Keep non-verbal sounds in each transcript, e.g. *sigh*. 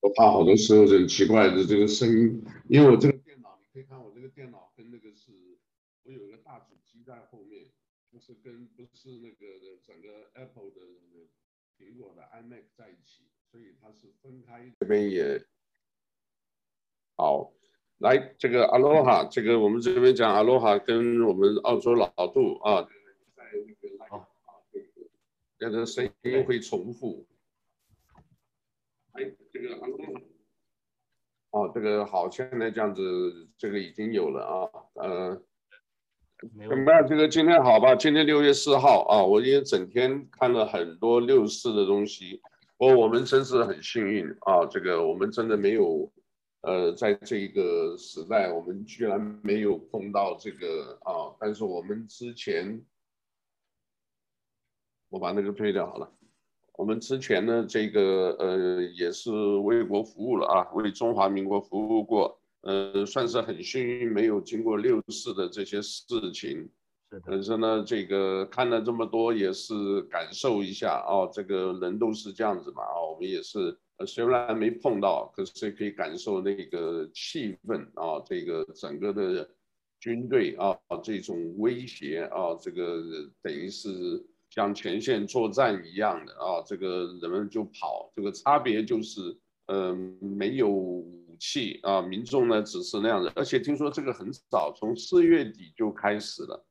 我怕好多时候是很奇怪的这个声音，因为我这个电脑，你可以看我这个电脑跟那个是，我有一个大主机在后面，就是跟不是那个整个 Apple 的苹果的 iMac 在一起，所以它是分开。这边也好，来这个 Aloha，这个我们这边讲 Aloha 跟我们澳洲老杜啊，在那个啊，这个声音会重复。哎，这个哦，这个好，现在这样子，这个已经有了啊，呃，怎么办？这个今天好吧？今天六月四号啊，我今天整天看了很多六四的东西，我我们真是很幸运啊，这个我们真的没有，呃，在这个时代，我们居然没有碰到这个啊，但是我们之前，我把那个退掉好了。我们之前呢，这个呃也是为国服务了啊，为中华民国服务过，呃，算是很幸运，没有经过六四的这些事情。是的。但是呢，这个看了这么多，也是感受一下啊，这个人都是这样子嘛啊，我们也是虽然没碰到，可是可以感受那个气氛啊，这个整个的军队啊，这种威胁啊，这个等于是。像前线作战一样的啊，这个人们就跑，这个差别就是，嗯、呃，没有武器啊，民众呢只是那样的，而且听说这个很早，从四月底就开始了，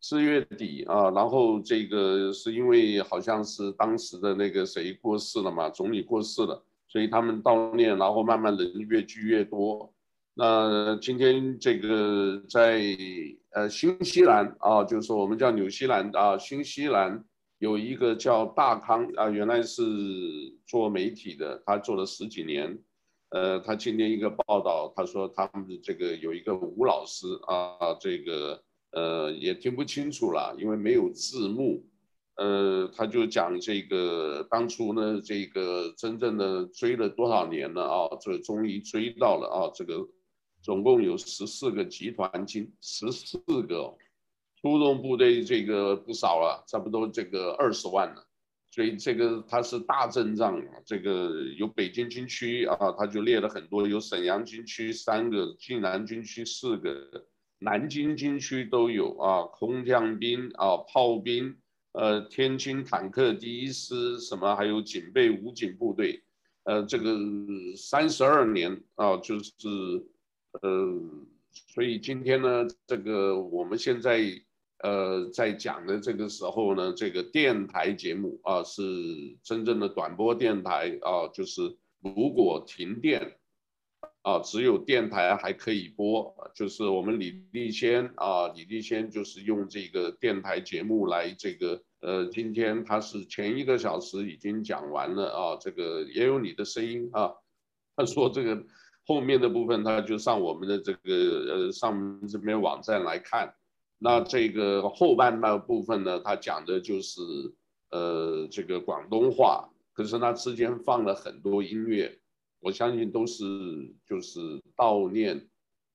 四月底啊，然后这个是因为好像是当时的那个谁过世了嘛，总理过世了，所以他们悼念，然后慢慢人越聚越多。那今天这个在呃新西兰啊，就是我们叫纽西兰啊，新西兰有一个叫大康啊，原来是做媒体的，他做了十几年，呃，他今天一个报道，他说他们这个有一个吴老师啊，这个呃也听不清楚了，因为没有字幕，呃，他就讲这个当初呢，这个真正的追了多少年了啊，这终于追到了啊，这个。总共有十四个集团军，十四个出动部队，这个不少了，差不多这个二十万了。所以这个它是大阵仗，这个有北京军区啊，他就列了很多，有沈阳军区三个，济南军区四个，南京军区都有啊，空降兵啊，炮兵，呃，天津坦克第一师什么，还有警备武警部队，呃，这个三十二年啊，就是。呃，所以今天呢，这个我们现在呃在讲的这个时候呢，这个电台节目啊是真正的短波电台啊，就是如果停电啊，只有电台还可以播，就是我们李立先啊，李立先就是用这个电台节目来这个呃，今天他是前一个小时已经讲完了啊，这个也有你的声音啊，他说这个。后面的部分，他就上我们的这个呃上这边网站来看。那这个后半那部分呢，他讲的就是呃这个广东话，可是他之间放了很多音乐，我相信都是就是悼念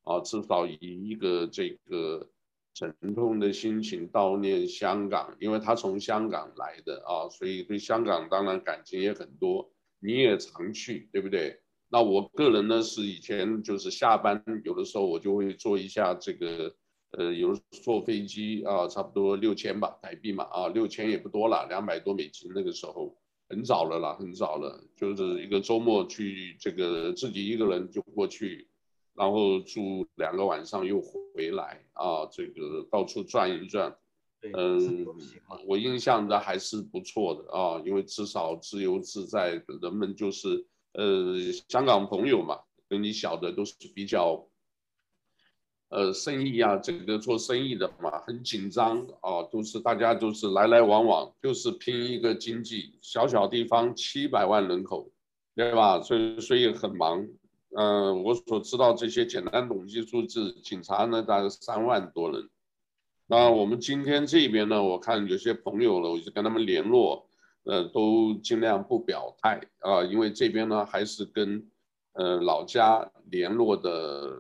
啊，至少以一个这个沉痛的心情悼念香港，因为他从香港来的啊，所以对香港当然感情也很多。你也常去，对不对？那我个人呢，是以前就是下班有的时候我就会坐一下这个，呃，有坐飞机啊，差不多六千吧，台币嘛，啊，六千也不多了，两百多美金那个时候很早了啦，很早了，就是一个周末去这个自己一个人就过去，然后住两个晚上又回来啊，这个到处转一转，嗯，我印象的还是不错的啊，因为至少自由自在，人们就是。呃，香港朋友嘛，跟你晓得都是比较，呃，生意啊，这个做生意的嘛，很紧张啊，都是大家都是来来往往，就是拼一个经济。小小地方七百万人口，对吧？所以所以很忙。嗯、我所知道这些简单统计数字，警察呢大概三万多人。那我们今天这边呢，我看有些朋友了，我就跟他们联络。呃，都尽量不表态啊，因为这边呢还是跟呃老家联络的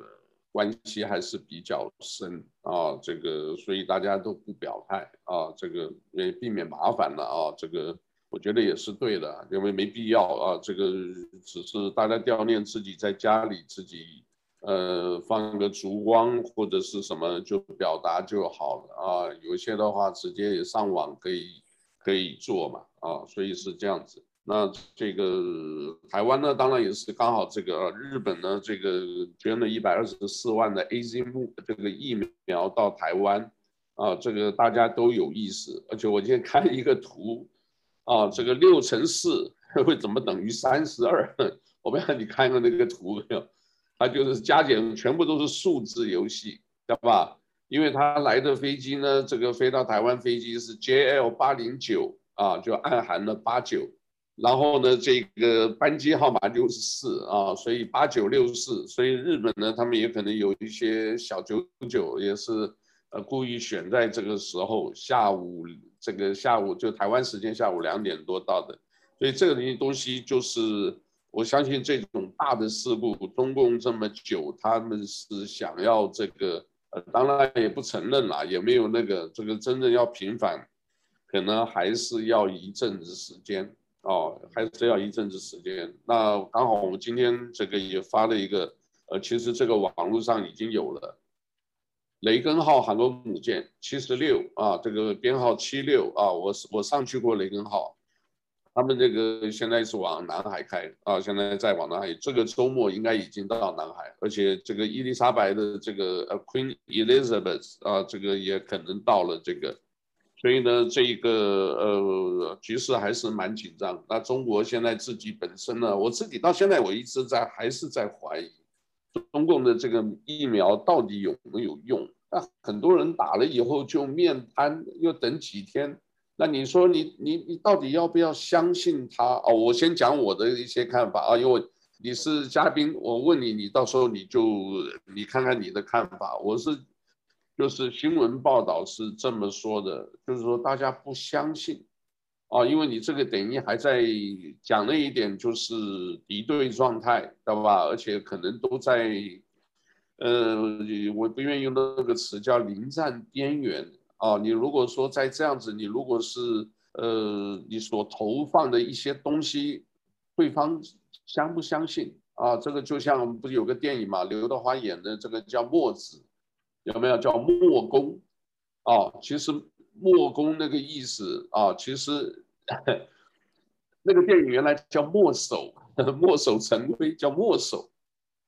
关系还是比较深啊，这个所以大家都不表态啊，这个也避免麻烦了啊，这个我觉得也是对的，因为没必要啊，这个只是大家悼念自己在家里自己，呃，放个烛光或者是什么就表达就好了啊。有些的话直接也上网可以可以做嘛啊，所以是这样子。那这个台湾呢，当然也是刚好这个日本呢，这个捐了一百二十四万的 AZ 木这个疫苗到台湾啊，这个大家都有意思。而且我今天看一个图啊，这个六乘四 *laughs* 会怎么等于三十二？*laughs* 我不知道你看过那个图没有？它就是加减全部都是数字游戏，对吧？因为他来的飞机呢，这个飞到台湾飞机是 JL 八零九啊，就暗含了八九。然后呢，这个班机号码六十四啊，所以八九六十四，所以日本呢，他们也可能有一些小九九，也是呃故意选在这个时候下午，这个下午就台湾时间下午两点多到的，所以这个东西就是我相信这种大的事故，中共这么久，他们是想要这个，当然也不承认啦，也没有那个这个真正要平反，可能还是要一阵子时间。哦，还是要一阵子时间。那刚好我们今天这个也发了一个，呃，其实这个网络上已经有了，雷根号航空母舰七十六啊，这个编号七六啊，我我上去过雷根号，他们这个现在是往南海开啊，现在在往南海，这个周末应该已经到南海，而且这个伊丽莎白的这个呃 Queen Elizabeth 啊，这个也可能到了这个。所以呢，这个呃局势还是蛮紧张。那中国现在自己本身呢，我自己到现在我一直在还是在怀疑，中共的这个疫苗到底有没有用？那很多人打了以后就面瘫，又等几天。那你说你你你到底要不要相信他？哦，我先讲我的一些看法啊，因为你是嘉宾，我问你，你到时候你就你看看你的看法。我是。就是新闻报道是这么说的，就是说大家不相信，啊，因为你这个等于还在讲了一点，就是敌对状态，对吧？而且可能都在，呃，我不愿意用那个词叫临战边缘啊。你如果说在这样子，你如果是呃，你所投放的一些东西，对方相不相信啊？这个就像不是有个电影嘛，刘德华演的这个叫《墨子》。有没有叫墨攻？啊，其实墨攻那个意思啊，其实那个电影原来叫墨守，墨守成规叫墨守，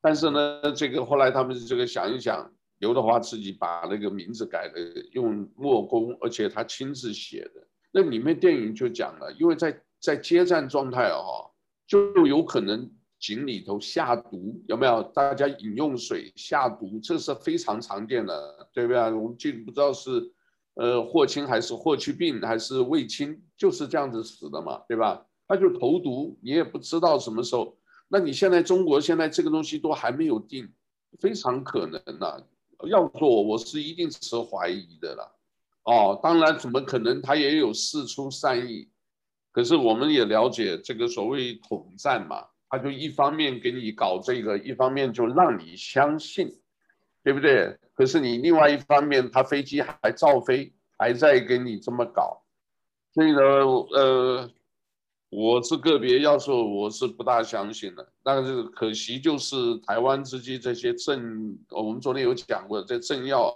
但是呢，这个后来他们这个想一想，刘德华自己把那个名字改了，用墨攻，而且他亲自写的。那里面电影就讲了，因为在在接战状态啊，就有可能。井里头下毒有没有？大家饮用水下毒，这是非常常见的，对不对？我们记不知道是呃霍青还是霍去病还是卫青，就是这样子死的嘛，对吧？他就投毒，你也不知道什么时候。那你现在中国现在这个东西都还没有定，非常可能呐、啊。要做，我是一定持怀疑的了。哦，当然怎么可能？他也有事出善意，可是我们也了解这个所谓统战嘛。他就一方面给你搞这个，一方面就让你相信，对不对？可是你另外一方面，他飞机还照飞，还在给你这么搞，所以呢，呃，我是个别要说，我是不大相信的。但是可惜就是台湾之间这些政，我们昨天有讲过，这政要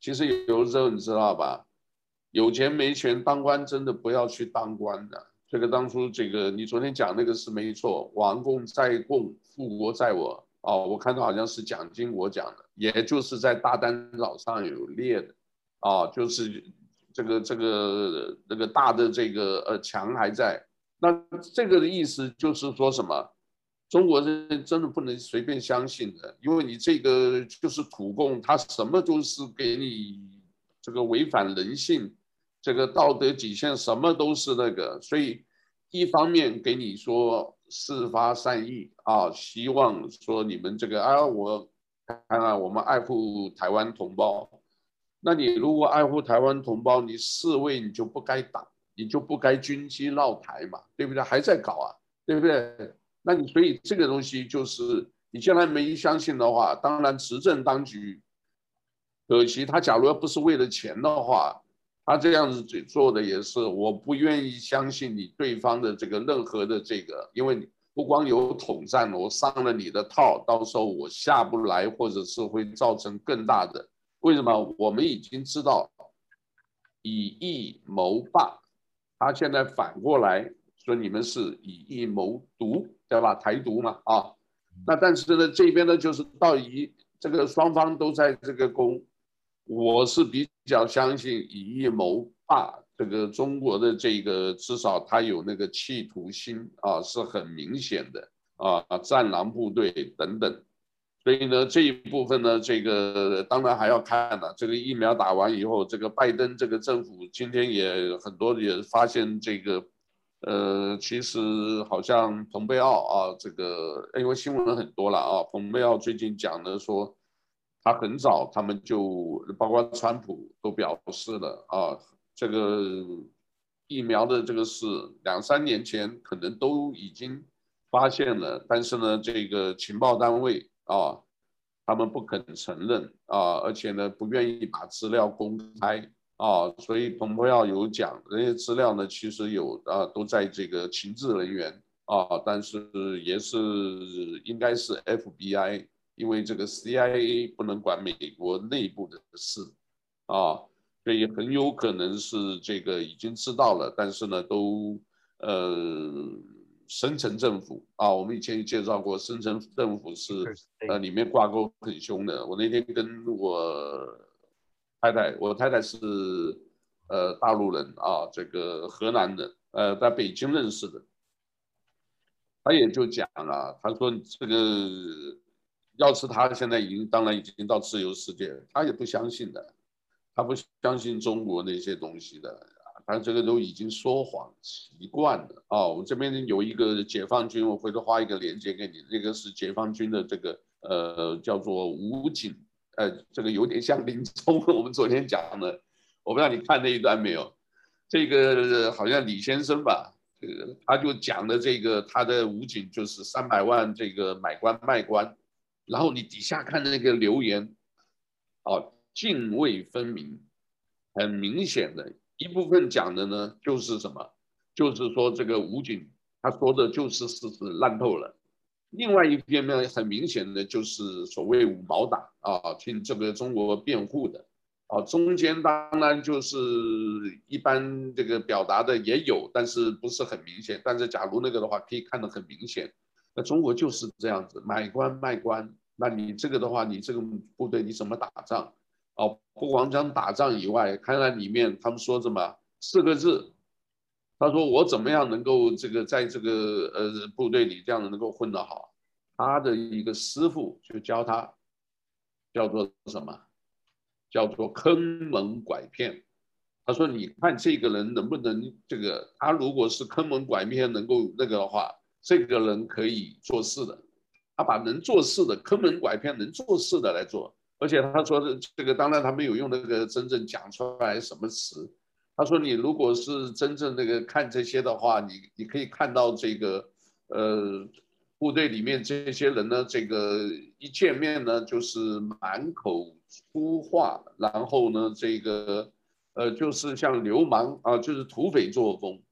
其实有时候你知道吧？有钱没权当官，真的不要去当官的。这个当初这个你昨天讲那个是没错，王共在共，富国在我。哦，我看到好像是蒋经国讲的，也就是在大丹岛上有列的，啊，就是这个这个那个大的这个呃墙还在。那这个的意思就是说什么？中国人真的不能随便相信的，因为你这个就是土共，他什么都是给你这个违反人性。这个道德底线什么都是那个，所以一方面给你说事发善意啊，希望说你们这个啊，我看看我们爱护台湾同胞。那你如果爱护台湾同胞，你示威你就不该打，你就不该军机绕台嘛，对不对？还在搞啊，对不对？那你所以这个东西就是你既然没相信的话，当然执政当局可惜他假如要不是为了钱的话。他这样子做的也是，我不愿意相信你对方的这个任何的这个，因为不光有统战，我上了你的套，到时候我下不来，或者是会造成更大的。为什么？我们已经知道以夷谋霸，他现在反过来说你们是以夷谋独，对吧？台独嘛，啊，那但是呢，这边呢就是到以这个双方都在这个攻。我是比较相信以夷谋霸，这个中国的这个至少他有那个企图心啊，是很明显的啊，战狼部队等等，所以呢这一部分呢，这个当然还要看了。这个疫苗打完以后，这个拜登这个政府今天也很多也发现这个，呃，其实好像蓬佩奥啊，这个因为新闻很多了啊，蓬佩奥最近讲的说。他很早，他们就包括川普都表示了啊，这个疫苗的这个事，两三年前可能都已经发现了，但是呢，这个情报单位啊，他们不肯承认啊，而且呢，不愿意把资料公开啊，所以彭博要有讲，这些资料呢，其实有啊，都在这个情治人员啊，但是也是应该是 FBI。因为这个 CIA 不能管美国内部的事，啊，所以很有可能是这个已经知道了，但是呢，都呃，深层政府啊，我们以前也介绍过，深层政府是呃里面挂钩很凶的。我那天跟我太太，我太太是呃大陆人啊，这个河南人，呃，在北京认识的，他也就讲了，他说这个。要是他现在已经，当然已经到自由世界，他也不相信的，他不相信中国那些东西的，他这个都已经说谎习惯了啊。我这边有一个解放军，我回头发一个链接给你，这个是解放军的这个呃叫做武警，呃这个有点像林冲，我们昨天讲的，我不知道你看那一段没有？这个好像李先生吧，这个他就讲的这个他的武警就是三百万这个买官卖官。然后你底下看的那个留言，哦，泾渭分明，很明显的一部分讲的呢，就是什么？就是说这个武警他说的就是事实烂透了。另外一边呢，很明显的就是所谓五毛党啊，替这个中国辩护的啊。中间当然就是一般这个表达的也有，但是不是很明显。但是假如那个的话，可以看得很明显。那中国就是这样子，买官卖官。那你这个的话，你这个部队你怎么打仗？哦，不光讲打仗以外，看看里面他们说什么四个字，他说我怎么样能够这个在这个呃部队里这样能够混得好？他的一个师傅就教他，叫做什么？叫做坑蒙拐骗。他说你看这个人能不能这个？他如果是坑蒙拐骗能够那个的话。这个人可以做事的，他把能做事的坑蒙拐骗能做事的来做，而且他说的这个当然他没有用那个真正讲出来什么词。他说你如果是真正那个看这些的话，你你可以看到这个呃部队里面这些人呢，这个一见面呢就是满口粗话，然后呢这个呃就是像流氓啊，就是土匪作风。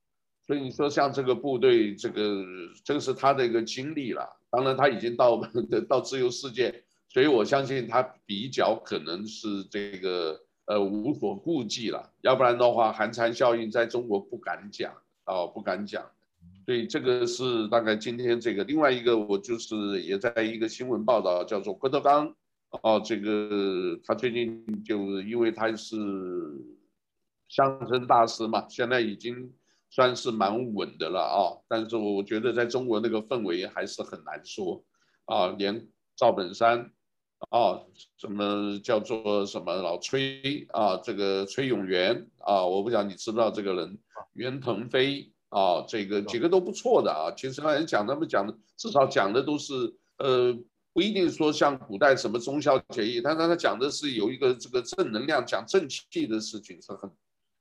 所以你说像这个部队，这个这个是他的一个经历了。当然他已经到 *laughs* 到自由世界，所以我相信他比较可能是这个呃无所顾忌了。要不然的话，寒蝉效应在中国不敢讲哦，不敢讲。所以这个是大概今天这个另外一个，我就是也在一个新闻报道，叫做郭德纲哦，这个他最近就因为他是相声大师嘛，现在已经。算是蛮稳的了啊，但是我觉得在中国那个氛围还是很难说啊，连赵本山啊，什么叫做什么老崔啊，这个崔永元啊，我不知道你知不知道这个人，袁腾飞啊，这个几个都不错的啊。其实那人讲他们讲的，至少讲的都是呃，不一定说像古代什么忠孝节义，但是他讲的是有一个这个正能量，讲正气的事情是很，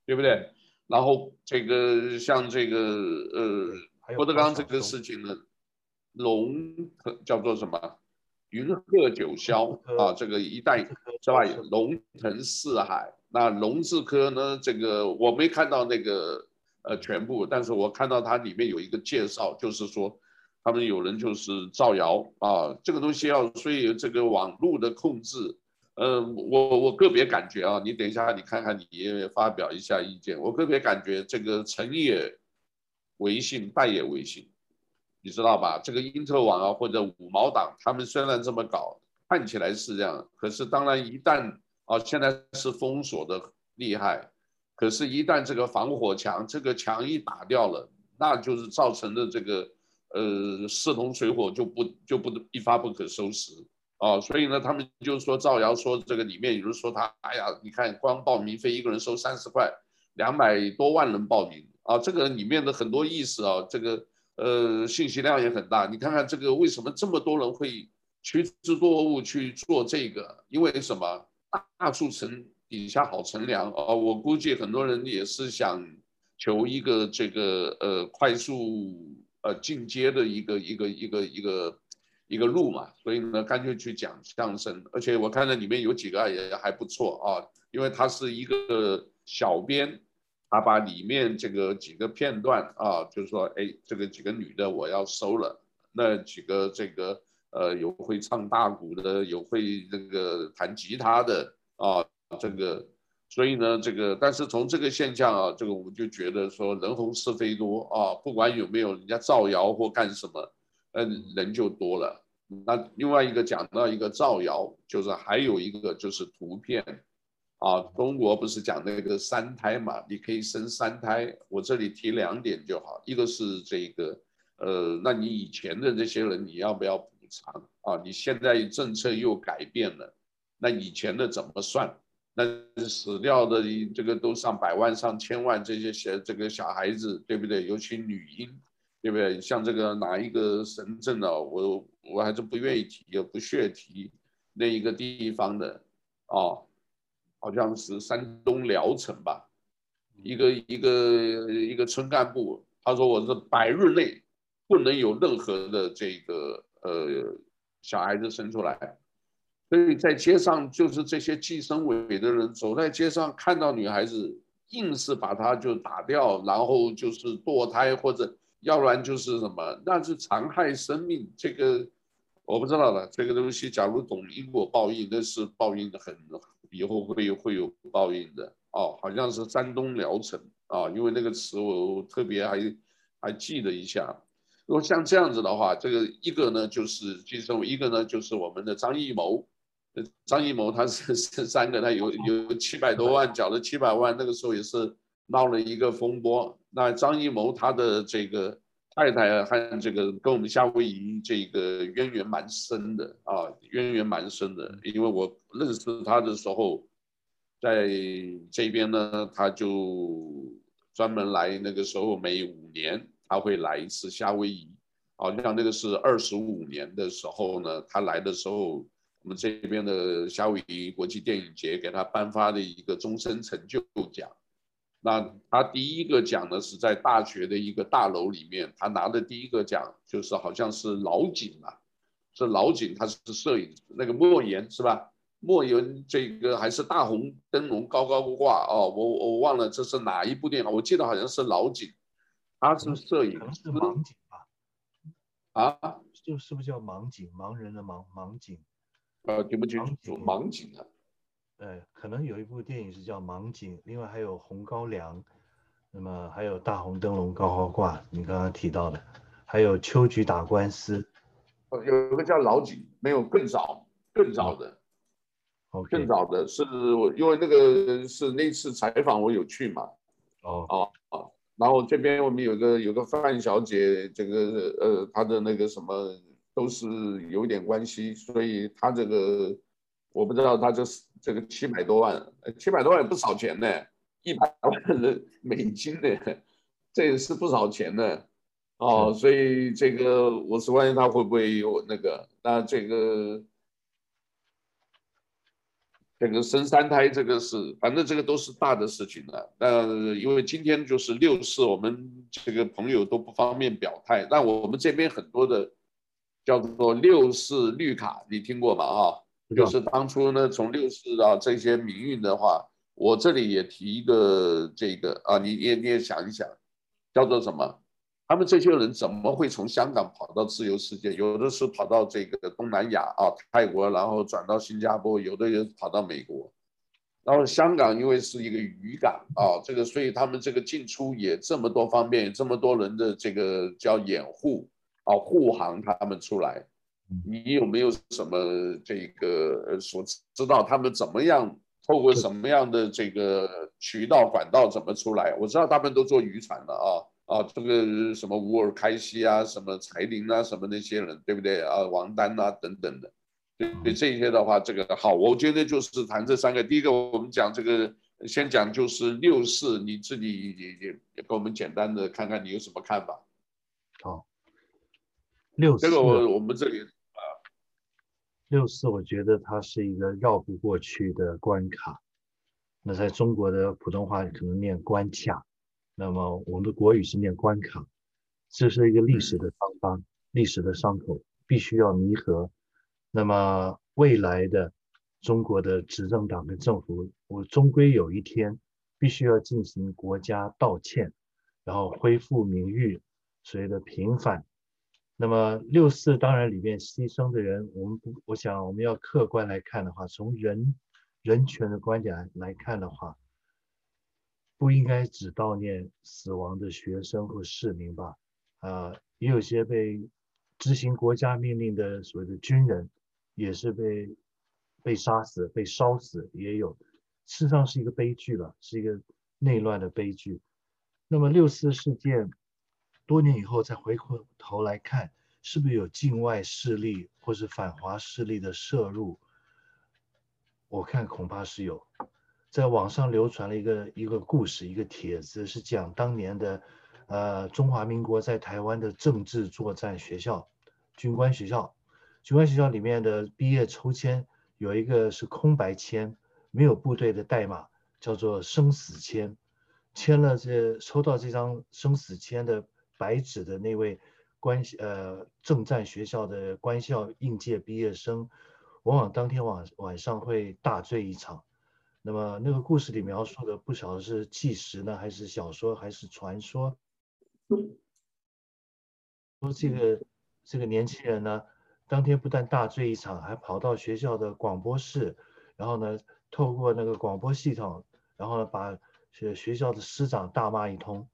对不对？然后这个像这个呃郭德纲这个事情呢，龙叫做什么？云鹤九霄啊，这个一代是吧？龙腾四海，那龙字科呢，这个我没看到那个呃全部，但是我看到它里面有一个介绍，就是说他们有人就是造谣啊，这个东西要所以这个网络的控制，呃，我我个别感觉啊，你等一下你看看你也发表一下意见，我个别感觉这个成也为信，败也为信。你知道吧？这个因特网啊，或者五毛党，他们虽然这么搞，看起来是这样，可是当然一旦啊，现在是封锁的厉害，可是，一旦这个防火墙，这个墙一打掉了，那就是造成的这个呃势同水火，就不就不一发不可收拾啊。所以呢，他们就是说造谣说这个里面有人说他，哎呀，你看光报名费一个人收三十块，两百多万人报名啊，这个里面的很多意思啊，这个。呃，信息量也很大。你看看这个，为什么这么多人会趋之若鹜去做这个？因为什么？大树层底下好乘凉哦。我估计很多人也是想求一个这个呃快速呃进阶的一个一个一个一个一个路嘛。所以呢，干脆去讲相声。而且我看到里面有几个也还不错啊，因为他是一个小编。他把里面这个几个片段啊，就是说，哎，这个几个女的我要收了，那几个这个呃有会唱大鼓的，有会这个弹吉他的啊，这个，所以呢，这个但是从这个现象啊，这个我们就觉得说人红是非多啊，不管有没有人家造谣或干什么，嗯，人就多了。那另外一个讲到一个造谣，就是还有一个就是图片。啊，中国不是讲那个三胎嘛？你可以生三胎。我这里提两点就好，一个是这个，呃，那你以前的这些人你要不要补偿啊？你现在政策又改变了，那以前的怎么算？那死掉的这个都上百万、上千万，这些小这个小孩子，对不对？尤其女婴，对不对？像这个哪一个神镇呢？我我还是不愿意提，也不屑提那一个地方的，啊。好像是山东聊城吧，一个一个一个村干部，他说我是百日内不能有任何的这个呃小孩子生出来，所以在街上就是这些计生委的人走在街上看到女孩子，硬是把她就打掉，然后就是堕胎或者要不然就是什么，那是残害生命，这个我不知道了。这个东西假如懂因果报应，那是报应的很。以后会会有报应的哦，好像是山东聊城啊，因为那个词我特别还还记得一下。如果像这样子的话，这个一个呢就是计生委，一个呢就是我们的张艺谋。张艺谋他是三个，他有有七百多万，缴了。七百万，那个时候也是闹了一个风波。那张艺谋他的这个。太太和这个跟我们夏威夷这个渊源蛮深的啊，渊源蛮深的，因为我认识他的时候，在这边呢，他就专门来，那个时候每五年他会来一次夏威夷，好像那个是二十五年的时候呢，他来的时候，我们这边的夏威夷国际电影节给他颁发的一个终身成就奖。那他第一个奖呢，是在大学的一个大楼里面，他拿的第一个奖就是好像是老井啊，是老井，他是摄影那个莫言是吧？莫言这个还是大红灯笼高高挂哦，我我忘了这是哪一部电影，我记得好像是老井，他是摄影，可能是盲井吧？啊，就是不是叫盲井？盲人的盲盲井？呃，听不清楚，盲井啊。呃，可能有一部电影是叫《盲井》，另外还有《红高粱》，那么还有《大红灯笼高高挂》，你刚刚提到的，还有《秋菊打官司》。哦，有一个叫老井，没有更早更早的，哦，更早的是我因为那个是那次采访我有去嘛，哦哦哦，然后这边我们有个有个范小姐，这个呃她的那个什么都是有点关系，所以她这个。我不知道他这是这个七百多万，七百多万也不少钱呢，一百万的美金呢，这也是不少钱呢，哦，所以这个我是关心他会不会有那个，那这个这个生三胎这个是，反正这个都是大的事情了。那因为今天就是六四，我们这个朋友都不方便表态，那我们这边很多的叫做六四绿卡，你听过吗？哈。就是当初呢，从六四到这些民运的话，我这里也提一个这个啊，你也你也想一想，叫做什么？他们这些人怎么会从香港跑到自由世界？有的是跑到这个东南亚啊，泰国，然后转到新加坡，有的人跑到美国。然后香港因为是一个渔港啊，这个所以他们这个进出也这么多方便，这么多人的这个叫掩护啊护航他们出来。你有没有什么这个所知道他们怎么样透过什么样的这个渠道管道怎么出来？我知道他们都做渔船的啊啊，这个什么吴尔开西啊，什么柴林啊，什么那些人对不对啊？王丹啊等等的。对这些的话，这个好，我觉得就是谈这三个。第一个，我们讲这个，先讲就是六四，你自己也也也跟我们简单的看看你有什么看法。好，六四，这个我我们这里啊，六四，我觉得它是一个绕不过去的关卡。那在中国的普通话可能念关卡，那么我们的国语是念关卡，这是一个历史的伤疤，嗯、历史的伤口，必须要弥合。那么未来的中国的执政党跟政府，我终归有一天必须要进行国家道歉，然后恢复名誉，所谓的平反。那么六四当然里面牺牲的人，我们不，我想我们要客观来看的话，从人人权的观点来看的话，不应该只悼念死亡的学生或市民吧？啊，也有些被执行国家命令的所谓的军人。也是被被杀死、被烧死，也有，事实上是一个悲剧了，是一个内乱的悲剧。那么六四事件多年以后再回过头来看，是不是有境外势力或是反华势力的摄入？我看恐怕是有。在网上流传了一个一个故事，一个帖子，是讲当年的呃中华民国在台湾的政治作战学校、军官学校。军官学校里面的毕业抽签有一个是空白签，没有部队的代码，叫做生死签。签了这抽到这张生死签的白纸的那位官呃政战学校的官校应届毕业生，往往当天晚晚上会大醉一场。那么那个故事里描述的不晓得是纪实呢，还是小说，还是传说？说这个这个年轻人呢？当天不但大醉一场，还跑到学校的广播室，然后呢，透过那个广播系统，然后呢，把学学校的师长大骂一通。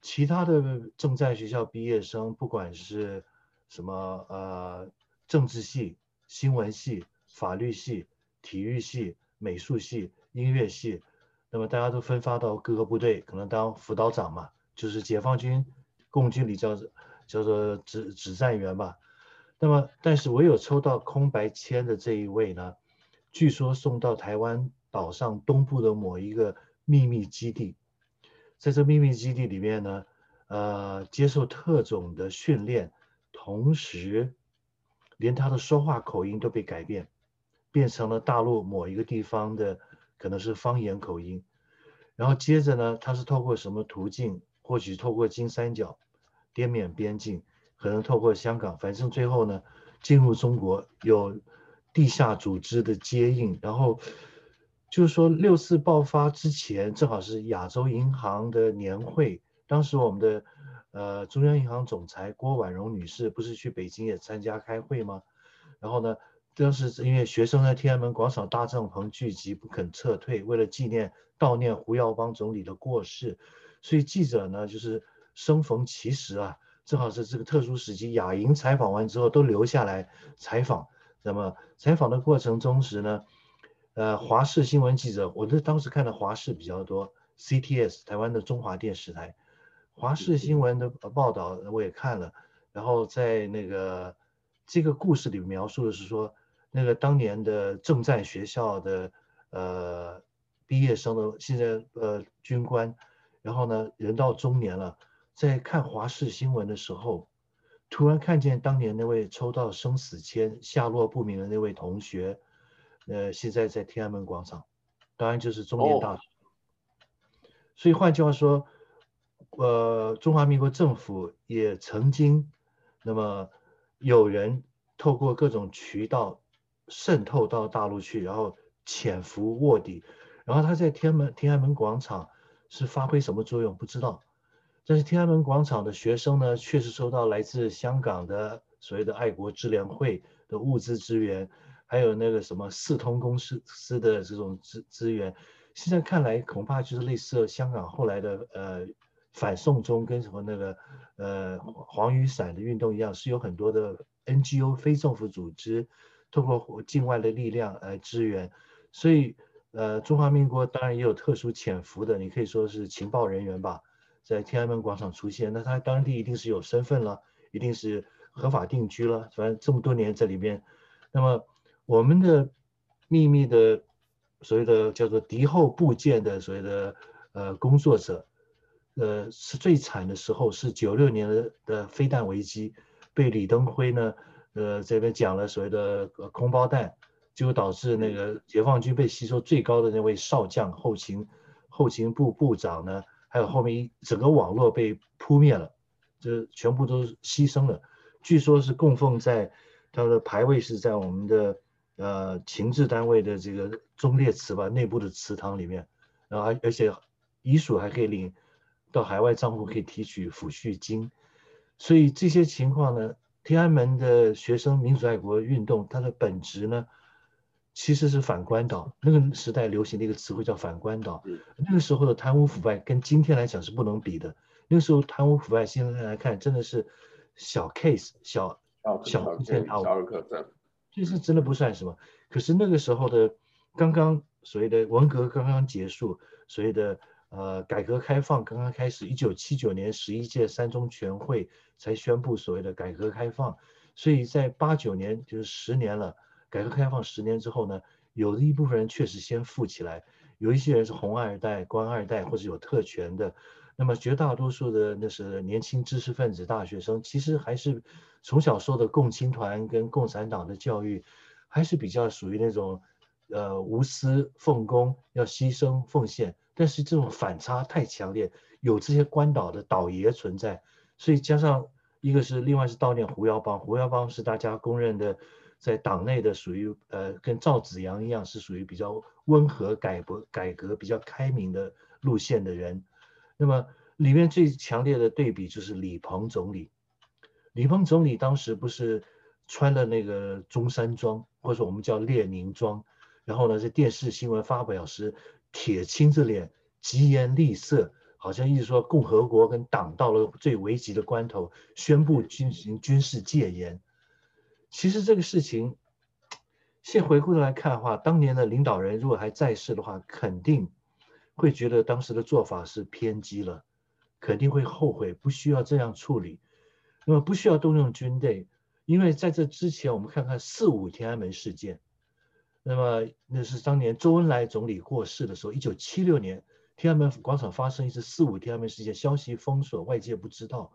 其他的正在学校毕业生，不管是什么呃政治系、新闻系、法律系、体育系、美术系、音乐系，那么大家都分发到各个部队，可能当辅导长嘛，就是解放军共军里叫叫做指指战员吧。那么，但是唯有抽到空白签的这一位呢，据说送到台湾岛上东部的某一个秘密基地，在这秘密基地里面呢，呃，接受特种的训练，同时，连他的说话口音都被改变，变成了大陆某一个地方的可能是方言口音，然后接着呢，他是透过什么途径？或许透过金三角、滇缅边境。可能透过香港，反正最后呢，进入中国有地下组织的接应，然后就是说六四爆发之前，正好是亚洲银行的年会，当时我们的呃中央银行总裁郭婉蓉女士不是去北京也参加开会吗？然后呢，当时因为学生在天安门广场大帐篷聚集不肯撤退，为了纪念悼念胡耀邦总理的过世，所以记者呢就是生逢其时啊。正好是这个特殊时期，亚银采访完之后都留下来采访。那么采访的过程中时呢，呃，华视新闻记者，我这当时看的华视比较多，CTS 台湾的中华电视台，华视新闻的报道我也看了。然后在那个这个故事里描述的是说，那个当年的正在学校的呃毕业生的现在呃军官，然后呢人到中年了。在看华视新闻的时候，突然看见当年那位抽到生死签、下落不明的那位同学，呃，现在在天安门广场，当然就是中原大学。所以换句话说，呃，中华民国政府也曾经，那么有人透过各种渠道渗透到大陆去，然后潜伏卧底。然后他在天安门天安门广场是发挥什么作用不知道，但是天安门广场的学生呢，确实收到来自香港的所谓的爱国支联会的物资支援，还有那个什么四通公司司的这种资资源。现在看来，恐怕就是类似香港后来的呃反送中跟什么那个呃黄雨伞的运动一样，是有很多的 NGO 非政府组织通过境外的力量来支援。所以呃中华民国当然也有特殊潜伏的，你可以说是情报人员吧，在天安门广场出现，那他当地一定是有身份了，一定是合法定居了，反正这么多年在里面。那么我们的秘密的。所谓的叫做敌后部件的所谓的呃工作者，呃是最惨的时候是九六年的的飞弹危机，被李登辉呢呃这边讲了所谓的空包弹，就导致那个解放军被吸收最高的那位少将后勤后勤部部长呢，还有后面一整个网络被扑灭了，这全部都牺牲了，据说是供奉在他的牌位是在我们的。呃，情治单位的这个忠烈祠吧，内部的祠堂里面，然后而而且遗属还可以领到海外账户可以提取抚恤金，所以这些情况呢，天安门的学生民主爱国运动，它的本质呢，其实是反关岛。那个时代流行的一个词汇叫反关岛。那个时候的贪污腐败跟今天来讲是不能比的。那个时候贪污腐败，现在来看真的是小 case，小小件啊。这是真的不算什么，可是那个时候的刚刚所谓的文革刚刚结束，所谓的呃改革开放刚刚开始，一九七九年十一届三中全会才宣布所谓的改革开放，所以在八九年就是十年了，改革开放十年之后呢，有的一部分人确实先富起来，有一些人是红二代、官二代或者有特权的。那么绝大多数的那是年轻知识分子、大学生，其实还是从小受的共青团跟共产党的教育，还是比较属于那种，呃，无私奉公、要牺牲奉献。但是这种反差太强烈，有这些关岛的岛爷存在，所以加上一个是另外是悼念胡耀邦，胡耀邦是大家公认的，在党内的属于呃跟赵紫阳一样，是属于比较温和改革、改革比较开明的路线的人。那么里面最强烈的对比就是李鹏总理，李鹏总理当时不是穿了那个中山装，或者我们叫列宁装，然后呢在电视新闻发表时铁青着脸，疾言厉色，好像意思说共和国跟党到了最危急的关头，宣布进行军事戒严。其实这个事情，现回过头来看的话，当年的领导人如果还在世的话，肯定。会觉得当时的做法是偏激了，肯定会后悔，不需要这样处理。那么不需要动用军队，因为在这之前，我们看看四五天安门事件。那么那是当年周恩来总理过世的时候，一九七六年天安门广场发生一次四五天安门事件，消息封锁，外界不知道。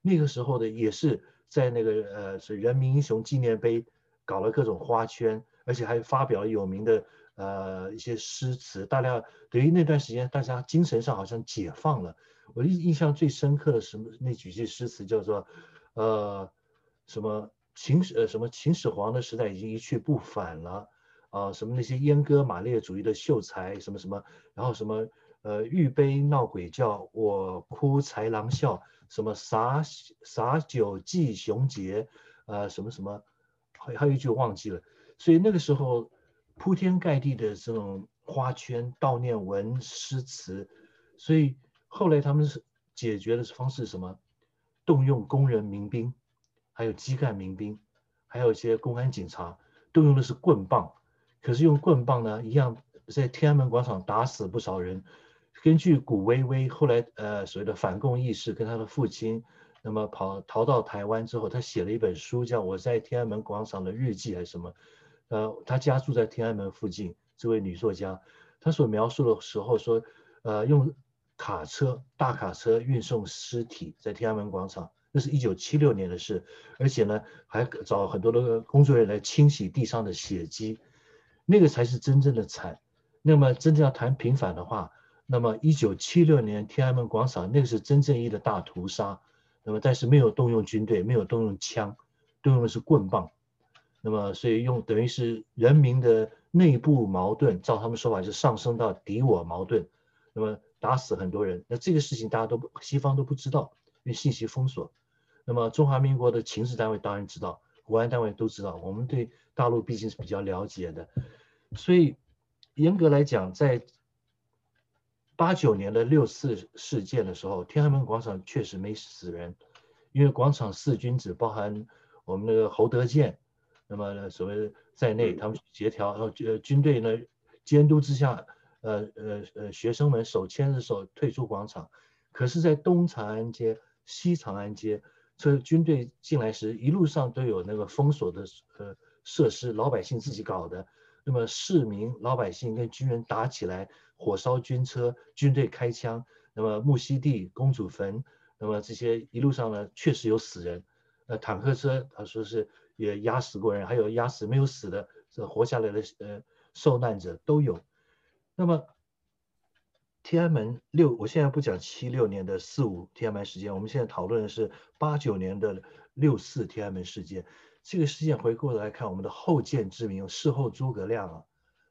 那个时候的也是在那个呃是人民英雄纪念碑搞了各种花圈，而且还发表了有名的。呃，一些诗词，大家等于那段时间，大家精神上好像解放了。我印印象最深刻的什么？那几句诗词叫做，呃，什么秦始呃什么秦始皇的时代已经一去不返了啊，什么那些阉割马列主义的秀才什么什么，然后什么呃玉杯闹鬼叫，我哭豺狼笑，什么洒洒酒祭雄杰，呃什么什么，还还有一句忘记了。所以那个时候。铺天盖地的这种花圈、悼念文、诗词，所以后来他们是解决的方式是什么？动用工人民兵，还有基干民兵，还有一些公安警察，动用的是棍棒。可是用棍棒呢，一样在天安门广场打死不少人。根据古薇薇后来呃所谓的反共意识跟他的父亲，那么跑逃到台湾之后，他写了一本书，叫《我在天安门广场的日记》还是什么？呃，他家住在天安门附近。这位女作家，她所描述的时候说，呃，用卡车、大卡车运送尸体在天安门广场，那是一九七六年的事。而且呢，还找很多的工作人员来清洗地上的血迹，那个才是真正的惨。那么，真正要谈平反的话，那么一九七六年天安门广场那个是真正意义的大屠杀。那么，但是没有动用军队，没有动用枪，动用的是棍棒。那么所以用等于是人民的内部矛盾，照他们说法是上升到敌我矛盾，那么打死很多人。那这个事情大家都西方都不知道，因为信息封锁。那么中华民国的情治单位当然知道，国安单位都知道。我们对大陆毕竟是比较了解的，所以严格来讲，在八九年的六四事件的时候，天安门广场确实没死人。因为广场四君子，包含我们那个侯德健，那么呢所谓在内，他们协调，然后呃军队呢监督之下，呃呃呃学生们手牵着手退出广场。可是，在东长安街、西长安街，这军队进来时，一路上都有那个封锁的呃设施，老百姓自己搞的。那么市民、老百姓跟军人打起来，火烧军车，军队开枪。那么木樨地、公主坟。那么这些一路上呢，确实有死人，呃，坦克车他说是也压死过人，还有压死没有死的，这活下来的呃受难者都有。那么天安门六，我现在不讲七六年的四五天安门事件，我们现在讨论的是八九年的六四天安门事件。这个事件回过头来看，我们的后见之明，事后诸葛亮啊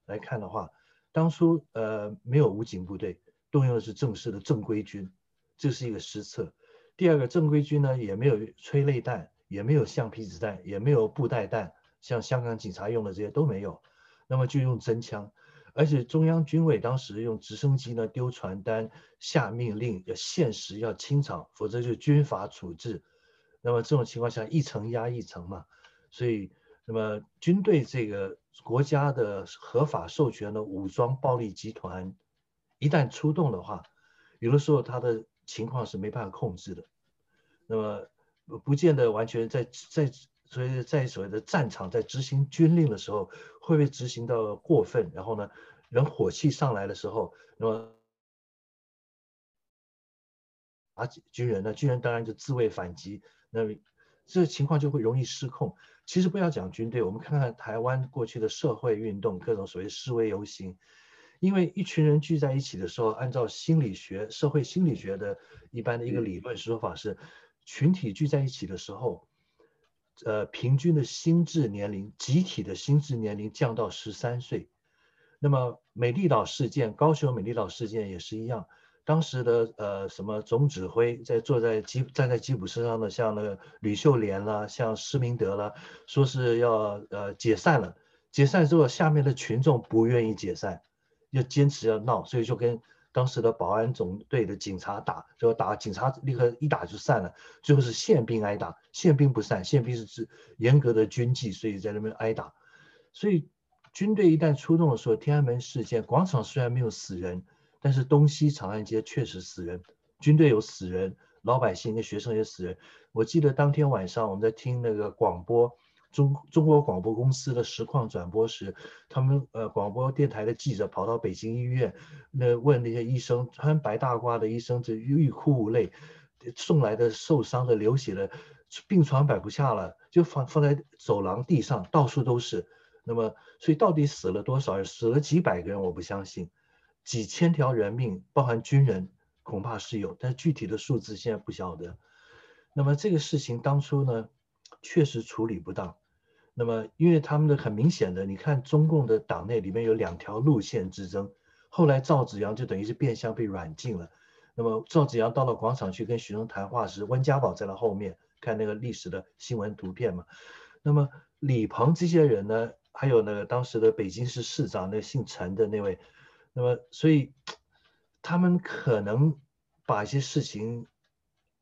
来看的话，当初呃没有武警部队，动用的是正式的正规军。这是一个失策。第二个，正规军呢也没有催泪弹，也没有橡皮子弹，也没有布袋弹，像香港警察用的这些都没有。那么就用真枪，而且中央军委当时用直升机呢丢传单，下命令要限时要清场，否则就军法处置。那么这种情况下一层压一层嘛，所以那么军队这个国家的合法授权的武装暴力集团，一旦出动的话，有的时候他的。情况是没办法控制的，那么不见得完全在在所以在所谓的战场在执行军令的时候会不会执行到过分，然后呢，人火气上来的时候，那么啊军人呢，军人当然就自卫反击，那么这个情况就会容易失控。其实不要讲军队，我们看看台湾过去的社会运动，各种所谓示威游行。因为一群人聚在一起的时候，按照心理学、社会心理学的一般的一个理论说法是，群体聚在一起的时候，呃，平均的心智年龄，集体的心智年龄降到十三岁。那么美丽岛事件，高雄美丽岛事件也是一样，当时的呃什么总指挥在坐在吉站在吉普车上的，像那个吕秀莲啦，像施明德啦，说是要呃解散了，解散之后，下面的群众不愿意解散。要坚持要闹，所以就跟当时的保安总队的警察打，就打警察立刻一打就散了。最后是宪兵挨打，宪兵不散，宪兵是指严格的军纪，所以在那边挨打。所以军队一旦出动的时候，天安门事件广场虽然没有死人，但是东西长安街确实死人，军队有死人，老百姓跟学生也死人。我记得当天晚上我们在听那个广播。中中国广播公司的实况转播时，他们呃广播电台的记者跑到北京医院，那问那些医生，穿白大褂的医生这欲哭无泪，送来的受伤的流血的，病床摆不下了，就放放在走廊地上，到处都是。那么，所以到底死了多少人？死了几百个人，我不相信，几千条人命，包含军人，恐怕是有，但具体的数字现在不晓得。那么这个事情当初呢，确实处理不当。那么，因为他们的很明显的，你看中共的党内里面有两条路线之争，后来赵紫阳就等于是变相被软禁了。那么赵紫阳到了广场去跟学生谈话时，温家宝在他后面看那个历史的新闻图片嘛。那么李鹏这些人呢，还有那个当时的北京市市长那个姓陈的那位，那么所以他们可能把一些事情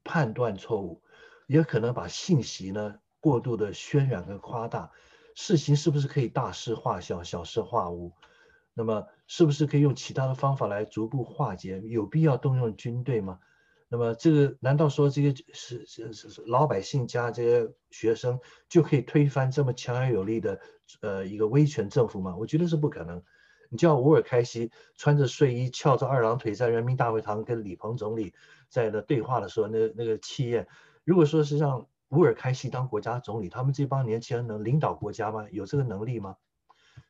判断错误，也可能把信息呢。过度的渲染跟夸大，事情是不是可以大事化小，小事化无？那么是不是可以用其他的方法来逐步化解？有必要动用军队吗？那么这个难道说这个是是是老百姓加这些学生就可以推翻这么强而有力的呃一个威权政府吗？我觉得是不可能。你叫吴尔开西穿着睡衣翘着二郎腿在人民大会堂跟李鹏总理在那对话的时候，那那个气焰，如果说是让。乌尔开西当国家总理，他们这帮年轻人能领导国家吗？有这个能力吗？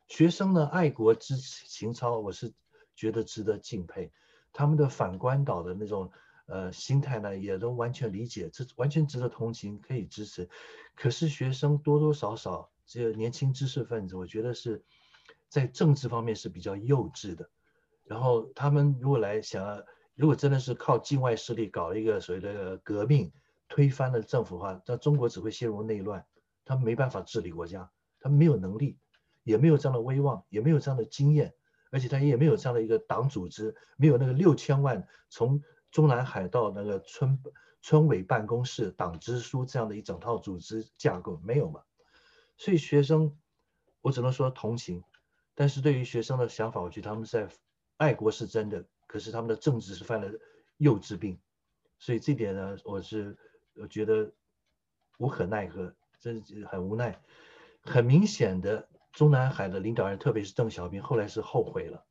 学生的爱国之情操，我是觉得值得敬佩。他们的反关岛的那种呃心态呢，也都完全理解，这完全值得同情，可以支持。可是学生多多少少这个年轻知识分子，我觉得是在政治方面是比较幼稚的。然后他们如果来想要，如果真的是靠境外势力搞一个所谓的革命，推翻了政府的话，那中国只会陷入内乱，他没办法治理国家，他没有能力，也没有这样的威望，也没有这样的经验，而且他也没有这样的一个党组织，没有那个六千万从中南海到那个村村委办公室、党支书这样的一整套组织架构，没有嘛？所以学生，我只能说同情，但是对于学生的想法，我觉得他们在。爱国是真的，可是他们的政治是犯了幼稚病，所以这点呢，我是我觉得无可奈何，真是很无奈。很明显的，中南海的领导人，特别是邓小平，后来是后悔了。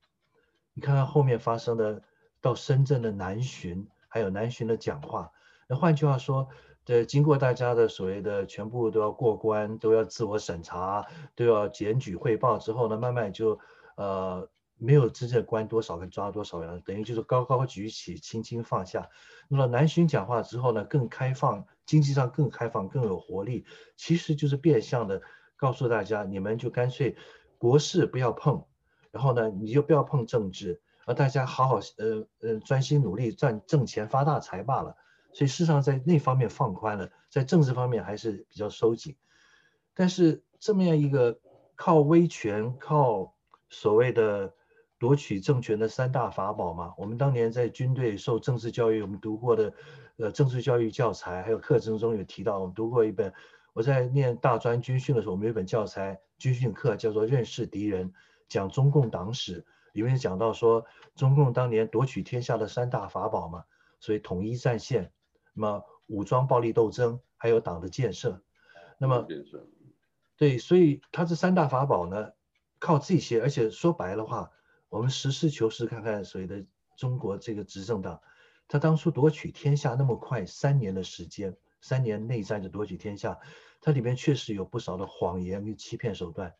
你看看后面发生的，到深圳的南巡，还有南巡的讲话。那换句话说，这经过大家的所谓的全部都要过关，都要自我审查，都要检举汇报之后呢，慢慢就呃。没有真正关多少跟抓多少样，等于就是高高举起，轻轻放下。那么南巡讲话之后呢，更开放，经济上更开放，更有活力。其实就是变相的告诉大家，你们就干脆国事不要碰，然后呢，你就不要碰政治，而大家好好呃呃专心努力赚挣钱发大财罢了。所以事实上在那方面放宽了，在政治方面还是比较收紧。但是这么样一个靠威权、靠所谓的。夺取政权的三大法宝嘛，我们当年在军队受政治教育，我们读过的，呃，政治教育教材还有课程中有提到，我们读过一本，我在念大专军训的时候，我们有一本教材军训课叫做《认识敌人》，讲中共党史，里面讲到说中共当年夺取天下的三大法宝嘛，所以统一战线，那么武装暴力斗争，还有党的建设，那么对，所以他这三大法宝呢，靠这些，而且说白了话。我们实事求是看看所谓的中国这个执政党，他当初夺取天下那么快，三年的时间，三年内战就夺取天下，它里面确实有不少的谎言与欺骗手段。